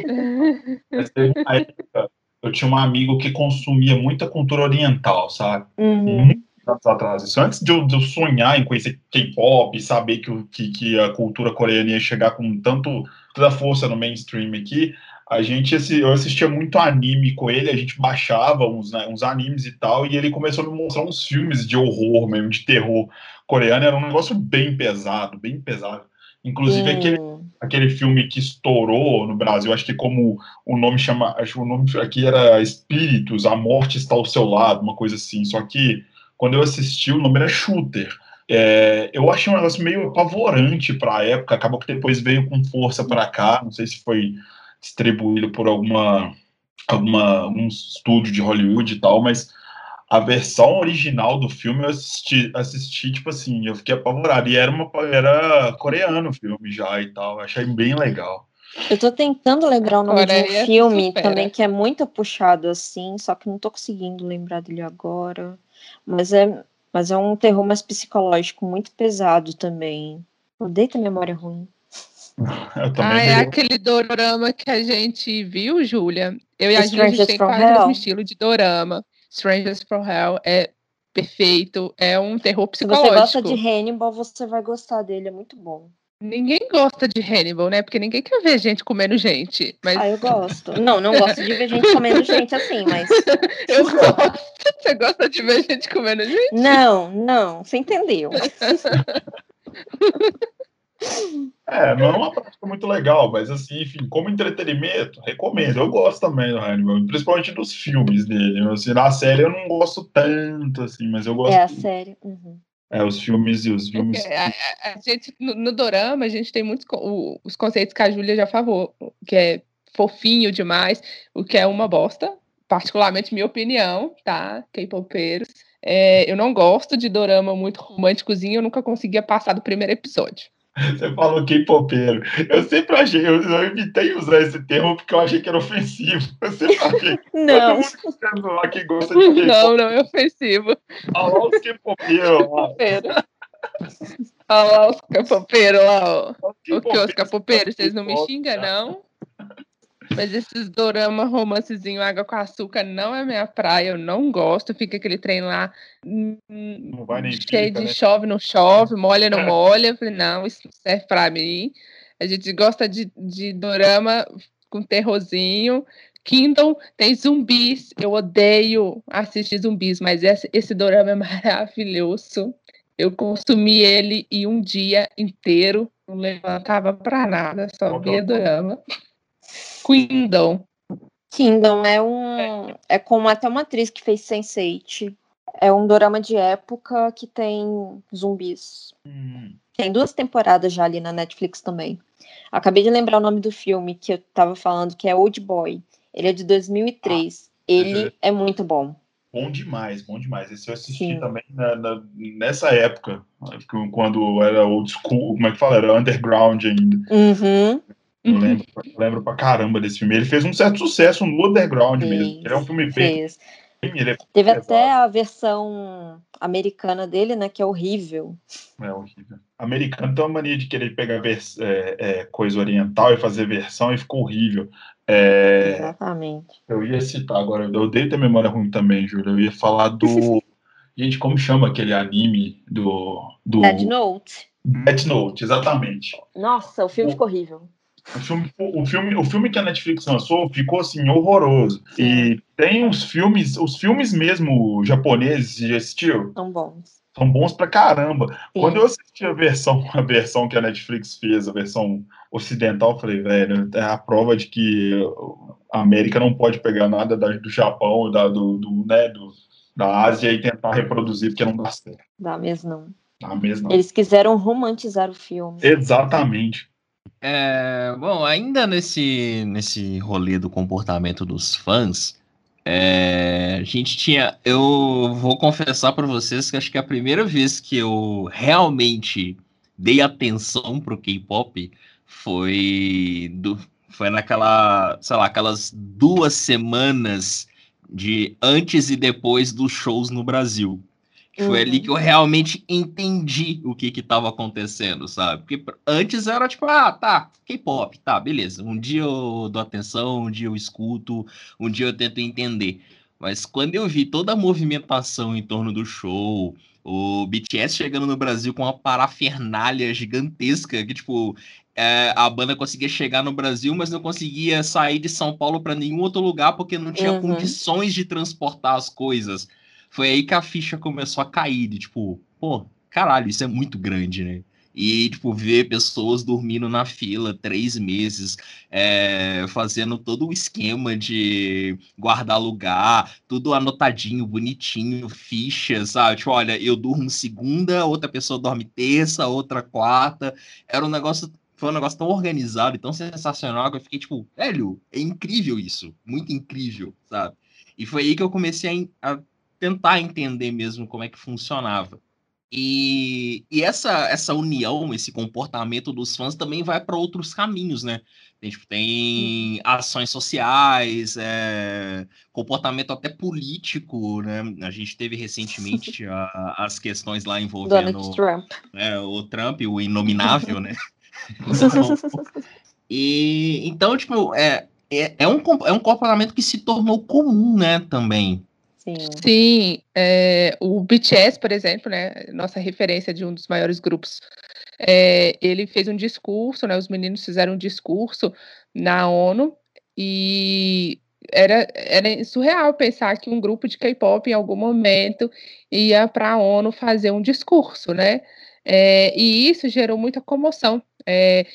Mas teve uma época, eu tinha um amigo que consumia muita cultura oriental, sabe? Uhum. Muitos atrás. Isso antes de eu, de eu sonhar em conhecer K-pop, saber que, que, que a cultura coreana ia chegar com tanto toda a força no mainstream aqui, a gente eu assistia muito anime com ele, a gente baixava uns, né, uns animes e tal, e ele começou a me mostrar uns filmes de horror mesmo, de terror coreano, era um negócio bem pesado, bem pesado. Inclusive aquele aquele filme que estourou no Brasil, acho que como o nome chama, acho que o nome aqui era Espíritos, a morte está ao seu lado, uma coisa assim. Só que quando eu assisti, o nome era Shooter. É, eu achei um negócio meio apavorante para a época, acabou que depois veio com força para cá, não sei se foi distribuído por alguma, alguma algum estúdio de Hollywood e tal, mas a versão original do filme eu assisti, assisti tipo assim, eu fiquei apavorado. E era, uma, era coreano o filme já e tal. Achei bem legal. Eu tô tentando lembrar o nome de Coreia um filme supera. também que é muito puxado assim, só que não tô conseguindo lembrar dele agora. Mas é, mas é um terror mais psicológico, muito pesado também. Odeio ter memória ruim. [LAUGHS] Ah, é aquele dorama que a gente viu, Júlia. Eu e a Júlia, a gente tem quase o mesmo estilo de dorama. Strangers from Hell é perfeito, é um terror Se você psicológico. gosta de Hannibal, você vai gostar dele, é muito bom. Ninguém gosta de Hannibal, né? Porque ninguém quer ver gente comendo gente. Mas Ah, eu gosto. Não, não gosto de ver gente comendo gente assim, mas. [LAUGHS] eu gosto. Você gosta de ver gente comendo gente? Não, não, você entendeu. [LAUGHS] É, não é uma prática muito legal, mas assim, enfim, como entretenimento, recomendo. Eu gosto também do Hannibal, principalmente dos filmes dele. Assim, na série eu não gosto tanto, assim, mas eu gosto. É a série. Uhum. É, os filmes e os filmes. É, a, a- a gente, no, no Dorama, a gente tem muitos o- os conceitos que a Júlia já falou, que é fofinho demais, o que é uma bosta, particularmente minha opinião, tá? K-popeiros. É, eu não gosto de dorama muito românticozinho, eu nunca conseguia passar do primeiro episódio. [LAUGHS] Você falou K-popeiro. Eu sempre achei, eu, eu evitei usar esse termo porque eu achei que era ofensivo. Eu sempre achei. Não, Todo lá que gosta de K-pop. Não, não é ofensivo. Olha lá os K-popeiros lá. Olha lá os capopeiros lá, ó. Os O que, os capopeiros? Vocês não me xingam, tá? não? Mas esses dorama romancezinho água com açúcar não é minha praia, eu não gosto. Fica aquele trem lá hum, Não vai nem cheio fica, de né? chove, não chove, molha, não molha. Eu falei, não, isso não serve pra mim. A gente gosta de, de dorama com terrorzinho. Kingdom tem zumbis. Eu odeio assistir zumbis, mas esse, esse dorama é [LAUGHS] maravilhoso. Eu consumi ele em um dia inteiro. Não levantava pra nada, só é via dorama. Kingdom. Kingdom é um. É com até uma atriz que fez Sense8. É um dorama de época que tem zumbis. Hum, Tem duas temporadas já ali na Netflix também. Acabei de lembrar o nome do filme que eu tava falando, que é Old Boy. Ele é de 2003. Ele uhum. é muito bom. bom demais, bom demais. Esse eu assisti Sim. também na- na- nessa época, quando era old school, como é que fala? Era underground ainda. Uhum. Eu lembro, eu lembro pra caramba desse filme. Ele fez um certo sucesso no underground mesmo. Ele é um filme bem. Fez. É, Teve pesado. até a versão americana dele, né? Que é horrível. é horrível. Americano tem uma mania de querer pegar vers- é, é, coisa oriental e fazer versão e ficou horrível. É, Exatamente. eu ia citar agora, eu odeio ter memória ruim também, Júlio. Eu ia falar do. [LAUGHS] Gente, como chama aquele anime do. do Dead Note. Death Note, exatamente. Nossa, o filme O- ficou horrível. O filme, o, filme, o filme que a Netflix lançou ficou assim horroroso. E tem os filmes, os filmes mesmo japoneses, já assistiu? Tão bons. São bons pra caramba. Sim. Quando eu assisti a versão, a versão que a Netflix fez, a versão ocidental, eu falei, velho, é a prova de que a América não pode pegar nada da- do Japão, da, do, do, né, do- da Ásia e tentar reproduzir, porque não dá certo. Dá mesmo não. Dá mesmo. não. Eles quiseram romantizar o filme. Exatamente. É, bom, ainda nesse, nesse rolê do comportamento dos fãs, é, a gente tinha. Eu vou confessar pra vocês que acho que a primeira vez que eu realmente dei atenção pro K-pop foi, do, foi naquela, sei lá, aquelas duas semanas de antes e depois dos shows no Brasil. Que Foi ali Uhum. que eu realmente entendi o que que tava acontecendo, sabe? Porque antes era tipo, ah, tá, K-pop, tá, beleza. Um dia eu dou atenção, um dia eu escuto, um dia eu tento entender. Mas quando eu vi toda a movimentação em torno do show, o BTS chegando no Brasil com uma parafernália gigantesca, que tipo, é, a banda conseguia chegar no Brasil, mas não conseguia sair de São Paulo para nenhum outro lugar porque não tinha Uhum. condições de transportar as coisas. Foi aí que a ficha começou a cair, de tipo, pô, caralho, isso é muito grande, né? E, tipo, ver pessoas dormindo na fila três meses, é, fazendo todo o esquema de guardar lugar, tudo anotadinho, bonitinho, ficha, sabe? Tipo, olha, eu durmo segunda, outra pessoa dorme terça, outra quarta. Era um negócio, foi um negócio tão organizado e tão sensacional que eu fiquei, tipo, velho, é incrível isso, muito incrível, sabe? E foi aí que eu comecei a a tentar entender mesmo como é que funcionava. E, e essa, essa união, esse comportamento dos fãs também vai para outros caminhos, né? Tem, tipo, tem ações sociais, é, comportamento até político, né? A gente teve recentemente [LAUGHS] a- as questões lá envolvendo Trump. é, o Trump, o inominável, né? [LAUGHS] Então, [LAUGHS] e então, tipo, é, é, é, um, é um comportamento que se tornou comum, né, também. Sim. Sim, é, o BTS, por exemplo, né, nossa referência de um dos maiores grupos, é, ele fez um discurso, né, os meninos fizeram um discurso na ONU e era, era surreal pensar que um grupo de K-pop em algum momento ia para a ONU fazer um discurso, né? É, e isso gerou muita comoção. É,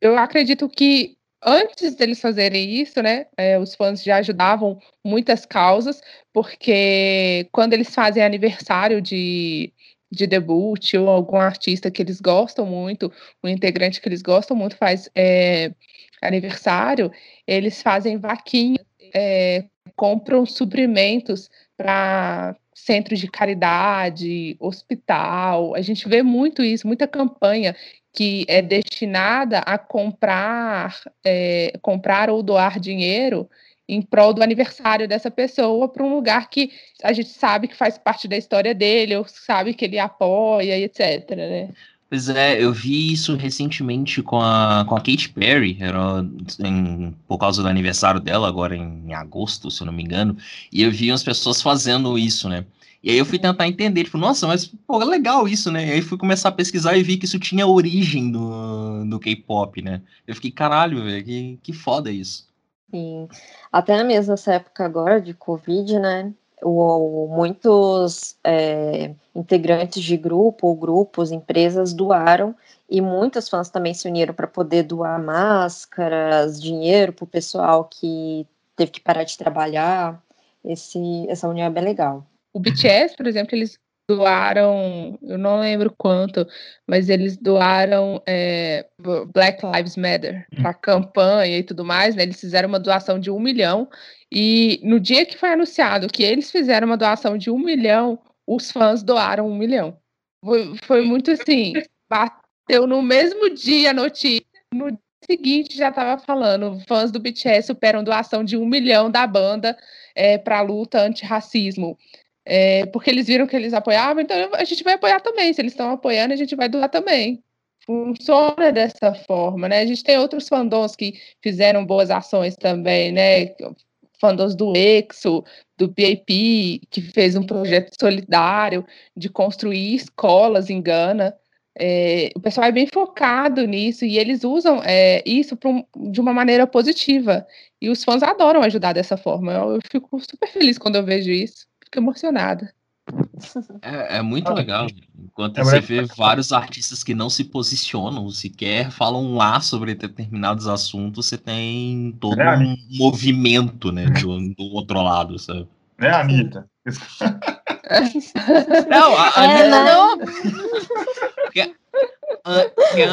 eu acredito que antes deles fazerem isso, né, é, os fãs já ajudavam muitas causas, porque quando eles fazem aniversário de, de debut ou algum artista que eles gostam muito, um integrante que eles gostam muito faz é, aniversário, eles fazem vaquinha, é, compram suprimentos para centros de caridade, hospital. A gente vê muito isso, muita campanha que é destinada a comprar, é, comprar ou doar dinheiro em prol do aniversário dessa pessoa para um lugar que a gente sabe que faz parte da história dele, ou sabe que ele apoia, etc. Né? Pois é, eu vi isso recentemente com a, com a Katy Perry, era em, por causa do aniversário dela, agora em, agosto, se eu não me engano, e eu vi as pessoas fazendo isso, né? E aí eu fui tentar entender, tipo, nossa, mas pô, é legal isso, né? E aí fui começar a pesquisar e vi que isso tinha origem do, do K-pop, né? Eu fiquei, caralho, velho, que, que foda isso. Sim. Até mesmo nessa época agora de Covid, né? O, muitos é, integrantes de grupo ou grupos, empresas doaram e muitos fãs também se uniram para poder doar máscaras, dinheiro para o pessoal que teve que parar de trabalhar. Esse, essa união é bem legal. O BTS, por exemplo, eles doaram, eu não lembro quanto, mas eles doaram é, Black Lives Matter para campanha e tudo mais, né? Eles fizeram uma doação de um milhão e no dia que foi anunciado que eles fizeram uma doação de um milhão, os fãs doaram um milhão. Foi, foi muito assim, bateu no mesmo dia a notícia, no dia seguinte já estava falando, fãs do BTS superam doação de um milhão da banda é, para a luta antirracismo. É, porque eles viram que eles apoiavam, então a gente vai apoiar também. Se eles estão apoiando, a gente vai doar também. Funciona dessa forma, né? A gente tem outros fandoms que fizeram boas ações também, né? Fandoms do EXO, do BAP, que fez um projeto solidário de construir escolas em Gana. É, o pessoal é bem focado nisso e eles usam é, isso um, de uma maneira positiva. E os fãs adoram ajudar dessa forma. Eu, eu fico super feliz quando eu vejo isso fico emocionada. É, é muito legal. Enquanto é você vê vários artistas que não se posicionam sequer, falam lá sobre determinados assuntos, você tem todo é, um movimento, né, do, do, outro lado, sabe? Né, Anitta? [LAUGHS] não, a, a é, Anitta não. A, a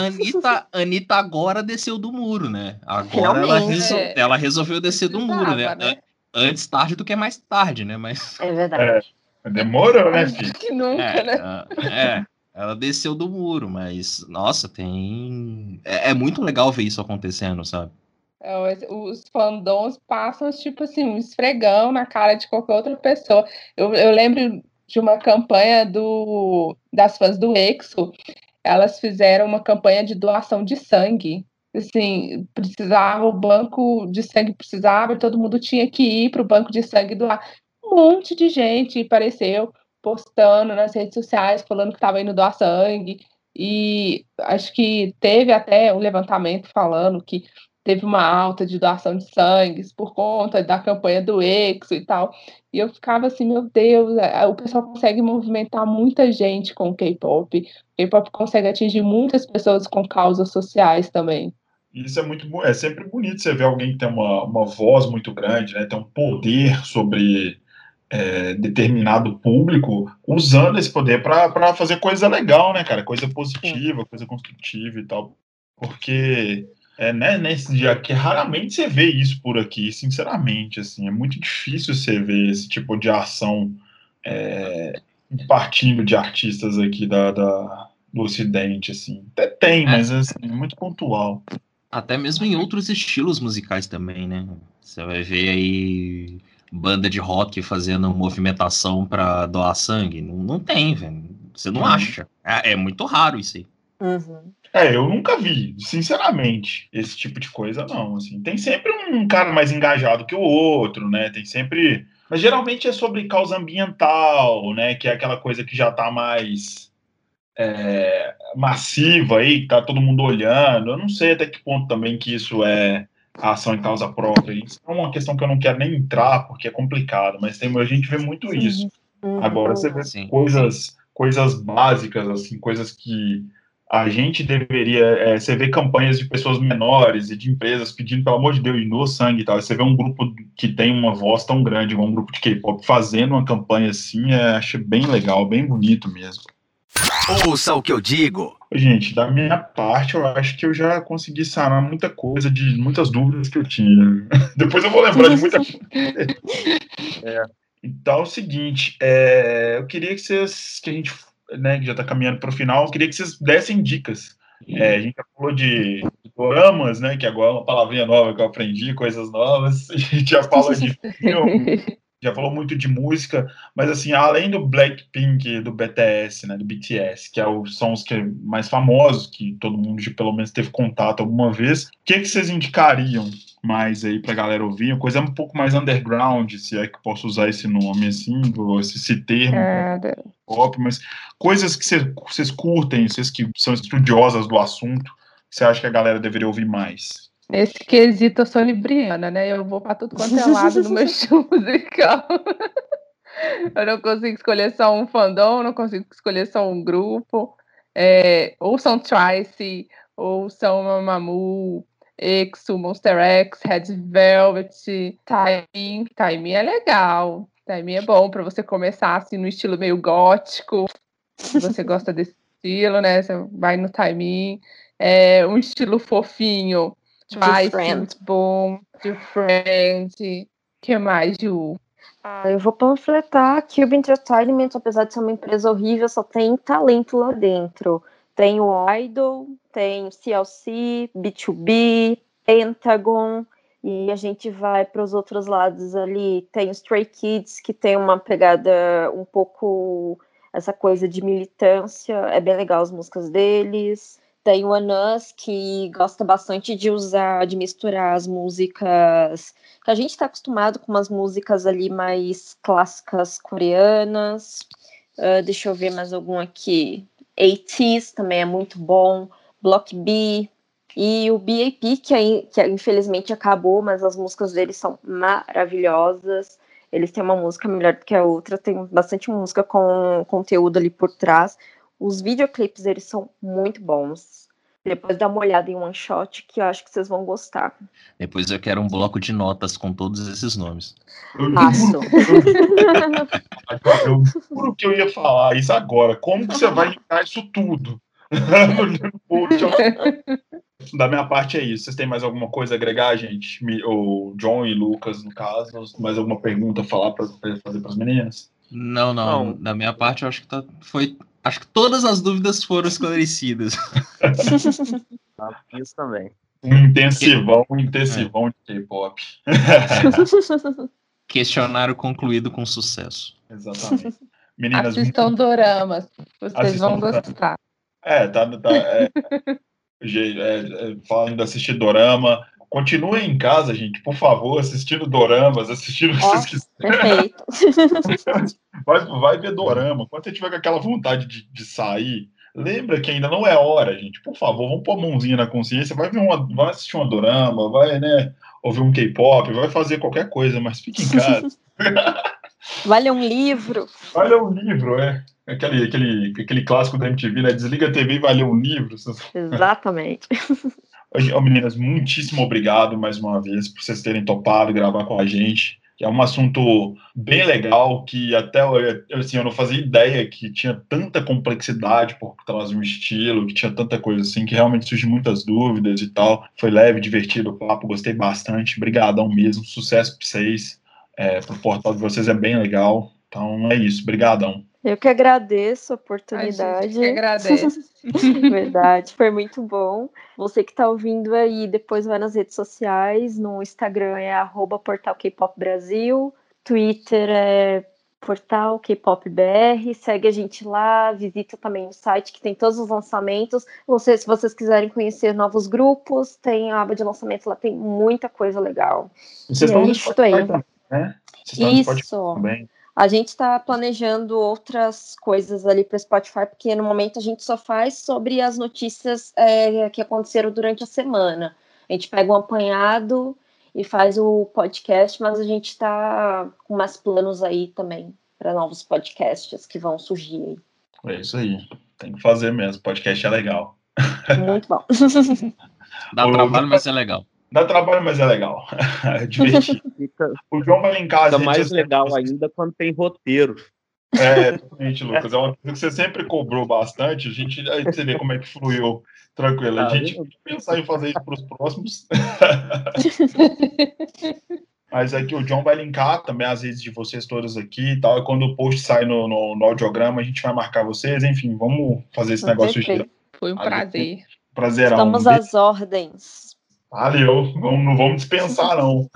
Anitta, Anitta agora desceu do muro, né? Agora ela, resol, ela, resolveu descer do muro, né? né? Antes tarde do que mais tarde, né? Mas... É verdade. É, demorou, né, filho? Que nunca, é, né? É, ela desceu do muro, mas, nossa, tem. É, é muito legal ver isso acontecendo, sabe? É, os fandoms passam, tipo assim, um esfregão na cara de qualquer outra pessoa. Eu, eu lembro de uma campanha do, das fãs do EXO, elas fizeram uma campanha de doação de sangue assim, precisava, o banco de sangue precisava, todo mundo tinha que ir para o banco de sangue doar. Um monte de gente apareceu postando nas redes sociais, falando que estava indo doar sangue, e acho que teve até um levantamento falando que teve uma alta de doação de sangue por conta da campanha do Exo e tal. E eu ficava assim, meu Deus, é, o pessoal consegue movimentar muita gente com o K-pop. O K-pop consegue atingir muitas pessoas com causas sociais também. Isso é muito é sempre bonito você ver alguém que tem uma, uma voz muito grande, né, tem um poder sobre é, determinado público, usando esse poder para fazer coisa legal, né, cara? Coisa positiva, coisa construtiva e tal. Porque é né, nesse dia que raramente você vê isso por aqui, sinceramente, assim, é muito difícil você ver esse tipo de ação é, partindo de artistas aqui da, da, do Ocidente, assim. Até tem, mas assim, é muito pontual. Até mesmo em outros estilos musicais também, né? Você vai ver aí banda de rock fazendo movimentação para doar sangue. Não, não tem, velho. Você não uhum. acha. É, é, muito raro isso aí. Uhum. É, eu nunca vi, sinceramente, esse tipo de coisa, não. Assim, tem sempre um cara mais engajado que o outro, né? Tem sempre Mas geralmente é sobre causa ambiental, né? Que é aquela coisa que já está mais é, massiva aí, que tá todo mundo olhando. Eu não sei até que ponto também que isso é ação em causa própria. Isso é uma questão que eu não quero nem entrar, porque é complicado, mas tem, a gente vê muito Sim. isso. Uhum. Agora você vê Sim. coisas, coisas básicas, assim, coisas que a gente deveria. É, você vê campanhas de pessoas menores e de empresas pedindo, pelo amor de Deus, no sangue e tal. Você vê um grupo que tem uma voz tão grande, um grupo de K-pop, fazendo uma campanha assim, é, achei bem legal, bem bonito mesmo. Ouça o que eu digo. Gente, da minha parte, eu acho que eu já consegui sanar muita coisa de muitas dúvidas que eu tinha. [LAUGHS] Depois eu vou lembrar de muita coisa. [LAUGHS] É. Então é o seguinte, é, eu queria que vocês, que a gente, né, que já está caminhando para o final, eu queria que vocês dessem dicas. É, a gente já falou de doramas, né, que agora é uma palavrinha nova que eu aprendi, coisas novas. [LAUGHS] A gente já falou de filme, já falou muito de música, mas assim, além do Blackpink, do BTS, né, do BTS, que é o, são os que mais famosos, que todo mundo pelo menos teve contato alguma vez, o que, que vocês indicariam mais aí pra galera ouvir? Uma coisa um pouco mais underground, se é que posso usar esse nome assim, esse, esse termo, é, pop, mas coisas que vocês curtem, vocês que são estudiosas do assunto, você acha que a galera deveria ouvir mais? Nesse quesito, eu sou libriana, né? Eu vou para tudo quanto é lado no meu [LAUGHS] show [LAUGHS] musical. eu não consigo escolher só um fandom, não consigo escolher só um grupo. É, ou são Trice, ou são Mamamoo, EXO, Monster X, Red Velvet, Time. Time é legal. Time é bom para você começar assim no estilo meio gótico. Se você gosta desse estilo, né? Você vai no Time. É um estilo fofinho Different. bom, Different. que mais, Ju? Ah, eu vou panfletar Cube Entertainment, apesar de ser uma empresa horrível, só tem talento lá dentro. Tem o Idol, tem o CLC, B2B, Pentagon, e a gente vai para os outros lados ali. Tem o Stray Kids, que tem uma pegada um pouco essa coisa de militância, é bem legal as músicas deles. Tem o Anas, que gosta bastante de usar, de misturar as músicas. Que a gente está acostumado com umas músicas ali mais clássicas coreanas. Uh, deixa eu ver mais algum aqui. ATs também é muito bom. Block B. E o BAP, que, que infelizmente acabou, mas as músicas deles são maravilhosas. Eles têm uma música melhor do que a outra, tem bastante música com conteúdo ali por trás. Os videoclipes eles são muito bons. Depois dá uma olhada em one shot que eu acho que vocês vão gostar. Depois eu quero um bloco de notas com todos esses nomes. Passo. eu juro que eu ia falar isso agora. Como que você vai linkar isso tudo? [LAUGHS] da minha parte é isso. Vocês têm mais alguma coisa a agregar, gente? O John e Lucas, no caso, mais alguma pergunta a falar para fazer para as meninas? Não, não, não. Da minha parte, eu acho que tá, foi Acho que todas as dúvidas foram esclarecidas. [LAUGHS] Isso também. Um intensivão, um intensivão é. de K-pop. [LAUGHS] Questionário concluído com sucesso. Exatamente. Meninas, Assistam muito... doramas, vocês Assistam vão gostar. É, tá, tá é, [LAUGHS] é, é, falando de assistir dorama, Continuem em casa, gente, por favor, assistindo doramas, assistindo o que vocês quiserem. Perfeito. [LAUGHS] vai, vai ver dorama. Quando você tiver com aquela vontade de, de, sair, lembra que ainda não é hora, gente. Por favor, vamos pôr a mãozinha na consciência, vai ver uma, vai assistir uma dorama, vai, né, ouvir um K-pop, vai fazer qualquer coisa, mas fique em casa. [LAUGHS] [LAUGHS] Vale um livro. Vale um livro, é. Aquele, aquele, aquele clássico da MTV, né? Desliga a TV e vai ler um livro. Exatamente. Meninas, muitíssimo obrigado mais uma vez por vocês terem topado gravar com a gente. É um assunto bem legal que até assim, eu não fazia ideia que tinha tanta complexidade por trás do estilo, que tinha tanta coisa assim, que realmente surgiu muitas dúvidas e tal. Foi leve, divertido o papo, gostei bastante. Obrigadão mesmo, sucesso para vocês. É, pro portal de vocês é bem legal. Então é isso, brigadão. Eu que agradeço a oportunidade. A gente que agradece. [LAUGHS] Verdade, foi muito bom. Você que está ouvindo aí, depois vai nas redes sociais, no Instagram é arroba portal K-Pop Brasil, Twitter é portal K-Pop BR, segue a gente lá, visita também o site que tem todos os lançamentos. Você, se vocês quiserem conhecer novos grupos, tem a aba de lançamento lá, tem muita coisa legal. E vocês e estão é isso aí. né? Vocês estão no Spotify Isso. também. A gente está planejando outras coisas ali para Spotify, porque no momento a gente só faz sobre as notícias é, que aconteceram durante a semana. A gente pega um apanhado e faz o podcast, mas a gente está com mais planos aí também para novos podcasts que vão surgir aí. É isso aí. Tem que fazer mesmo. Podcast é legal. Muito bom. [LAUGHS] Dá Ô, trabalho, mas é legal. Dá trabalho, mas é legal. [LAUGHS] É divertido. [LAUGHS] O João vai linkar as fica mais legal ainda quando tem roteiro. É, exatamente, Lucas. É uma coisa que você sempre cobrou bastante. A gente, aí você vê como é que fluiu tranquilo. A Ah, gente que pensar em fazer isso para os próximos. [LAUGHS] Mas é que o John vai linkar também as redes de vocês todas aqui e tal. E quando o post sai no, no, no audiograma, a gente vai marcar vocês. Enfim, vamos fazer esse negócio Perfeito. girar. Foi um prazer. Prazerão. Estamos às ordens. Valeu. Vamos, não vamos dispensar, não.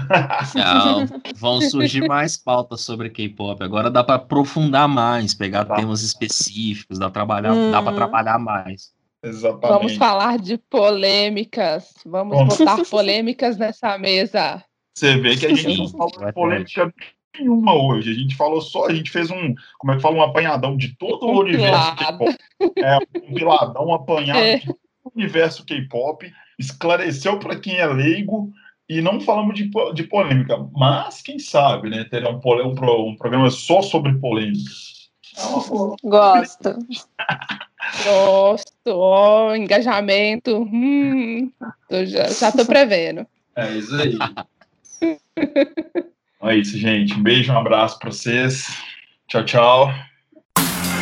Não, [LAUGHS] vão surgir mais pautas sobre K-pop. Agora dá para aprofundar mais, pegar Tá. temas específicos, dá, trabalhar, dá para Uhum. trabalhar mais. Exatamente. Vamos falar de polêmicas. Vamos Vamos. botar polêmicas nessa mesa. Você vê que a gente não falou de polêmica nenhuma hoje. A gente falou só, a gente fez um, como é que fala, um apanhadão de todo o universo. K-pop. É, um compiladão, um apanhado É. de todo o universo K-pop. Esclareceu para quem é leigo e não falamos de, de polêmica. Mas, quem sabe, né? Terá um, um, um programa só sobre polêmicas. É. Gosto. Gosto, ó, engajamento. Hum, tô já, já tô prevendo. É isso aí. [LAUGHS] é isso, gente. Um beijo, um abraço para vocês. Tchau, tchau.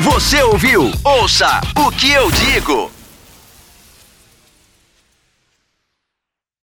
Você ouviu? Ouça o que eu digo.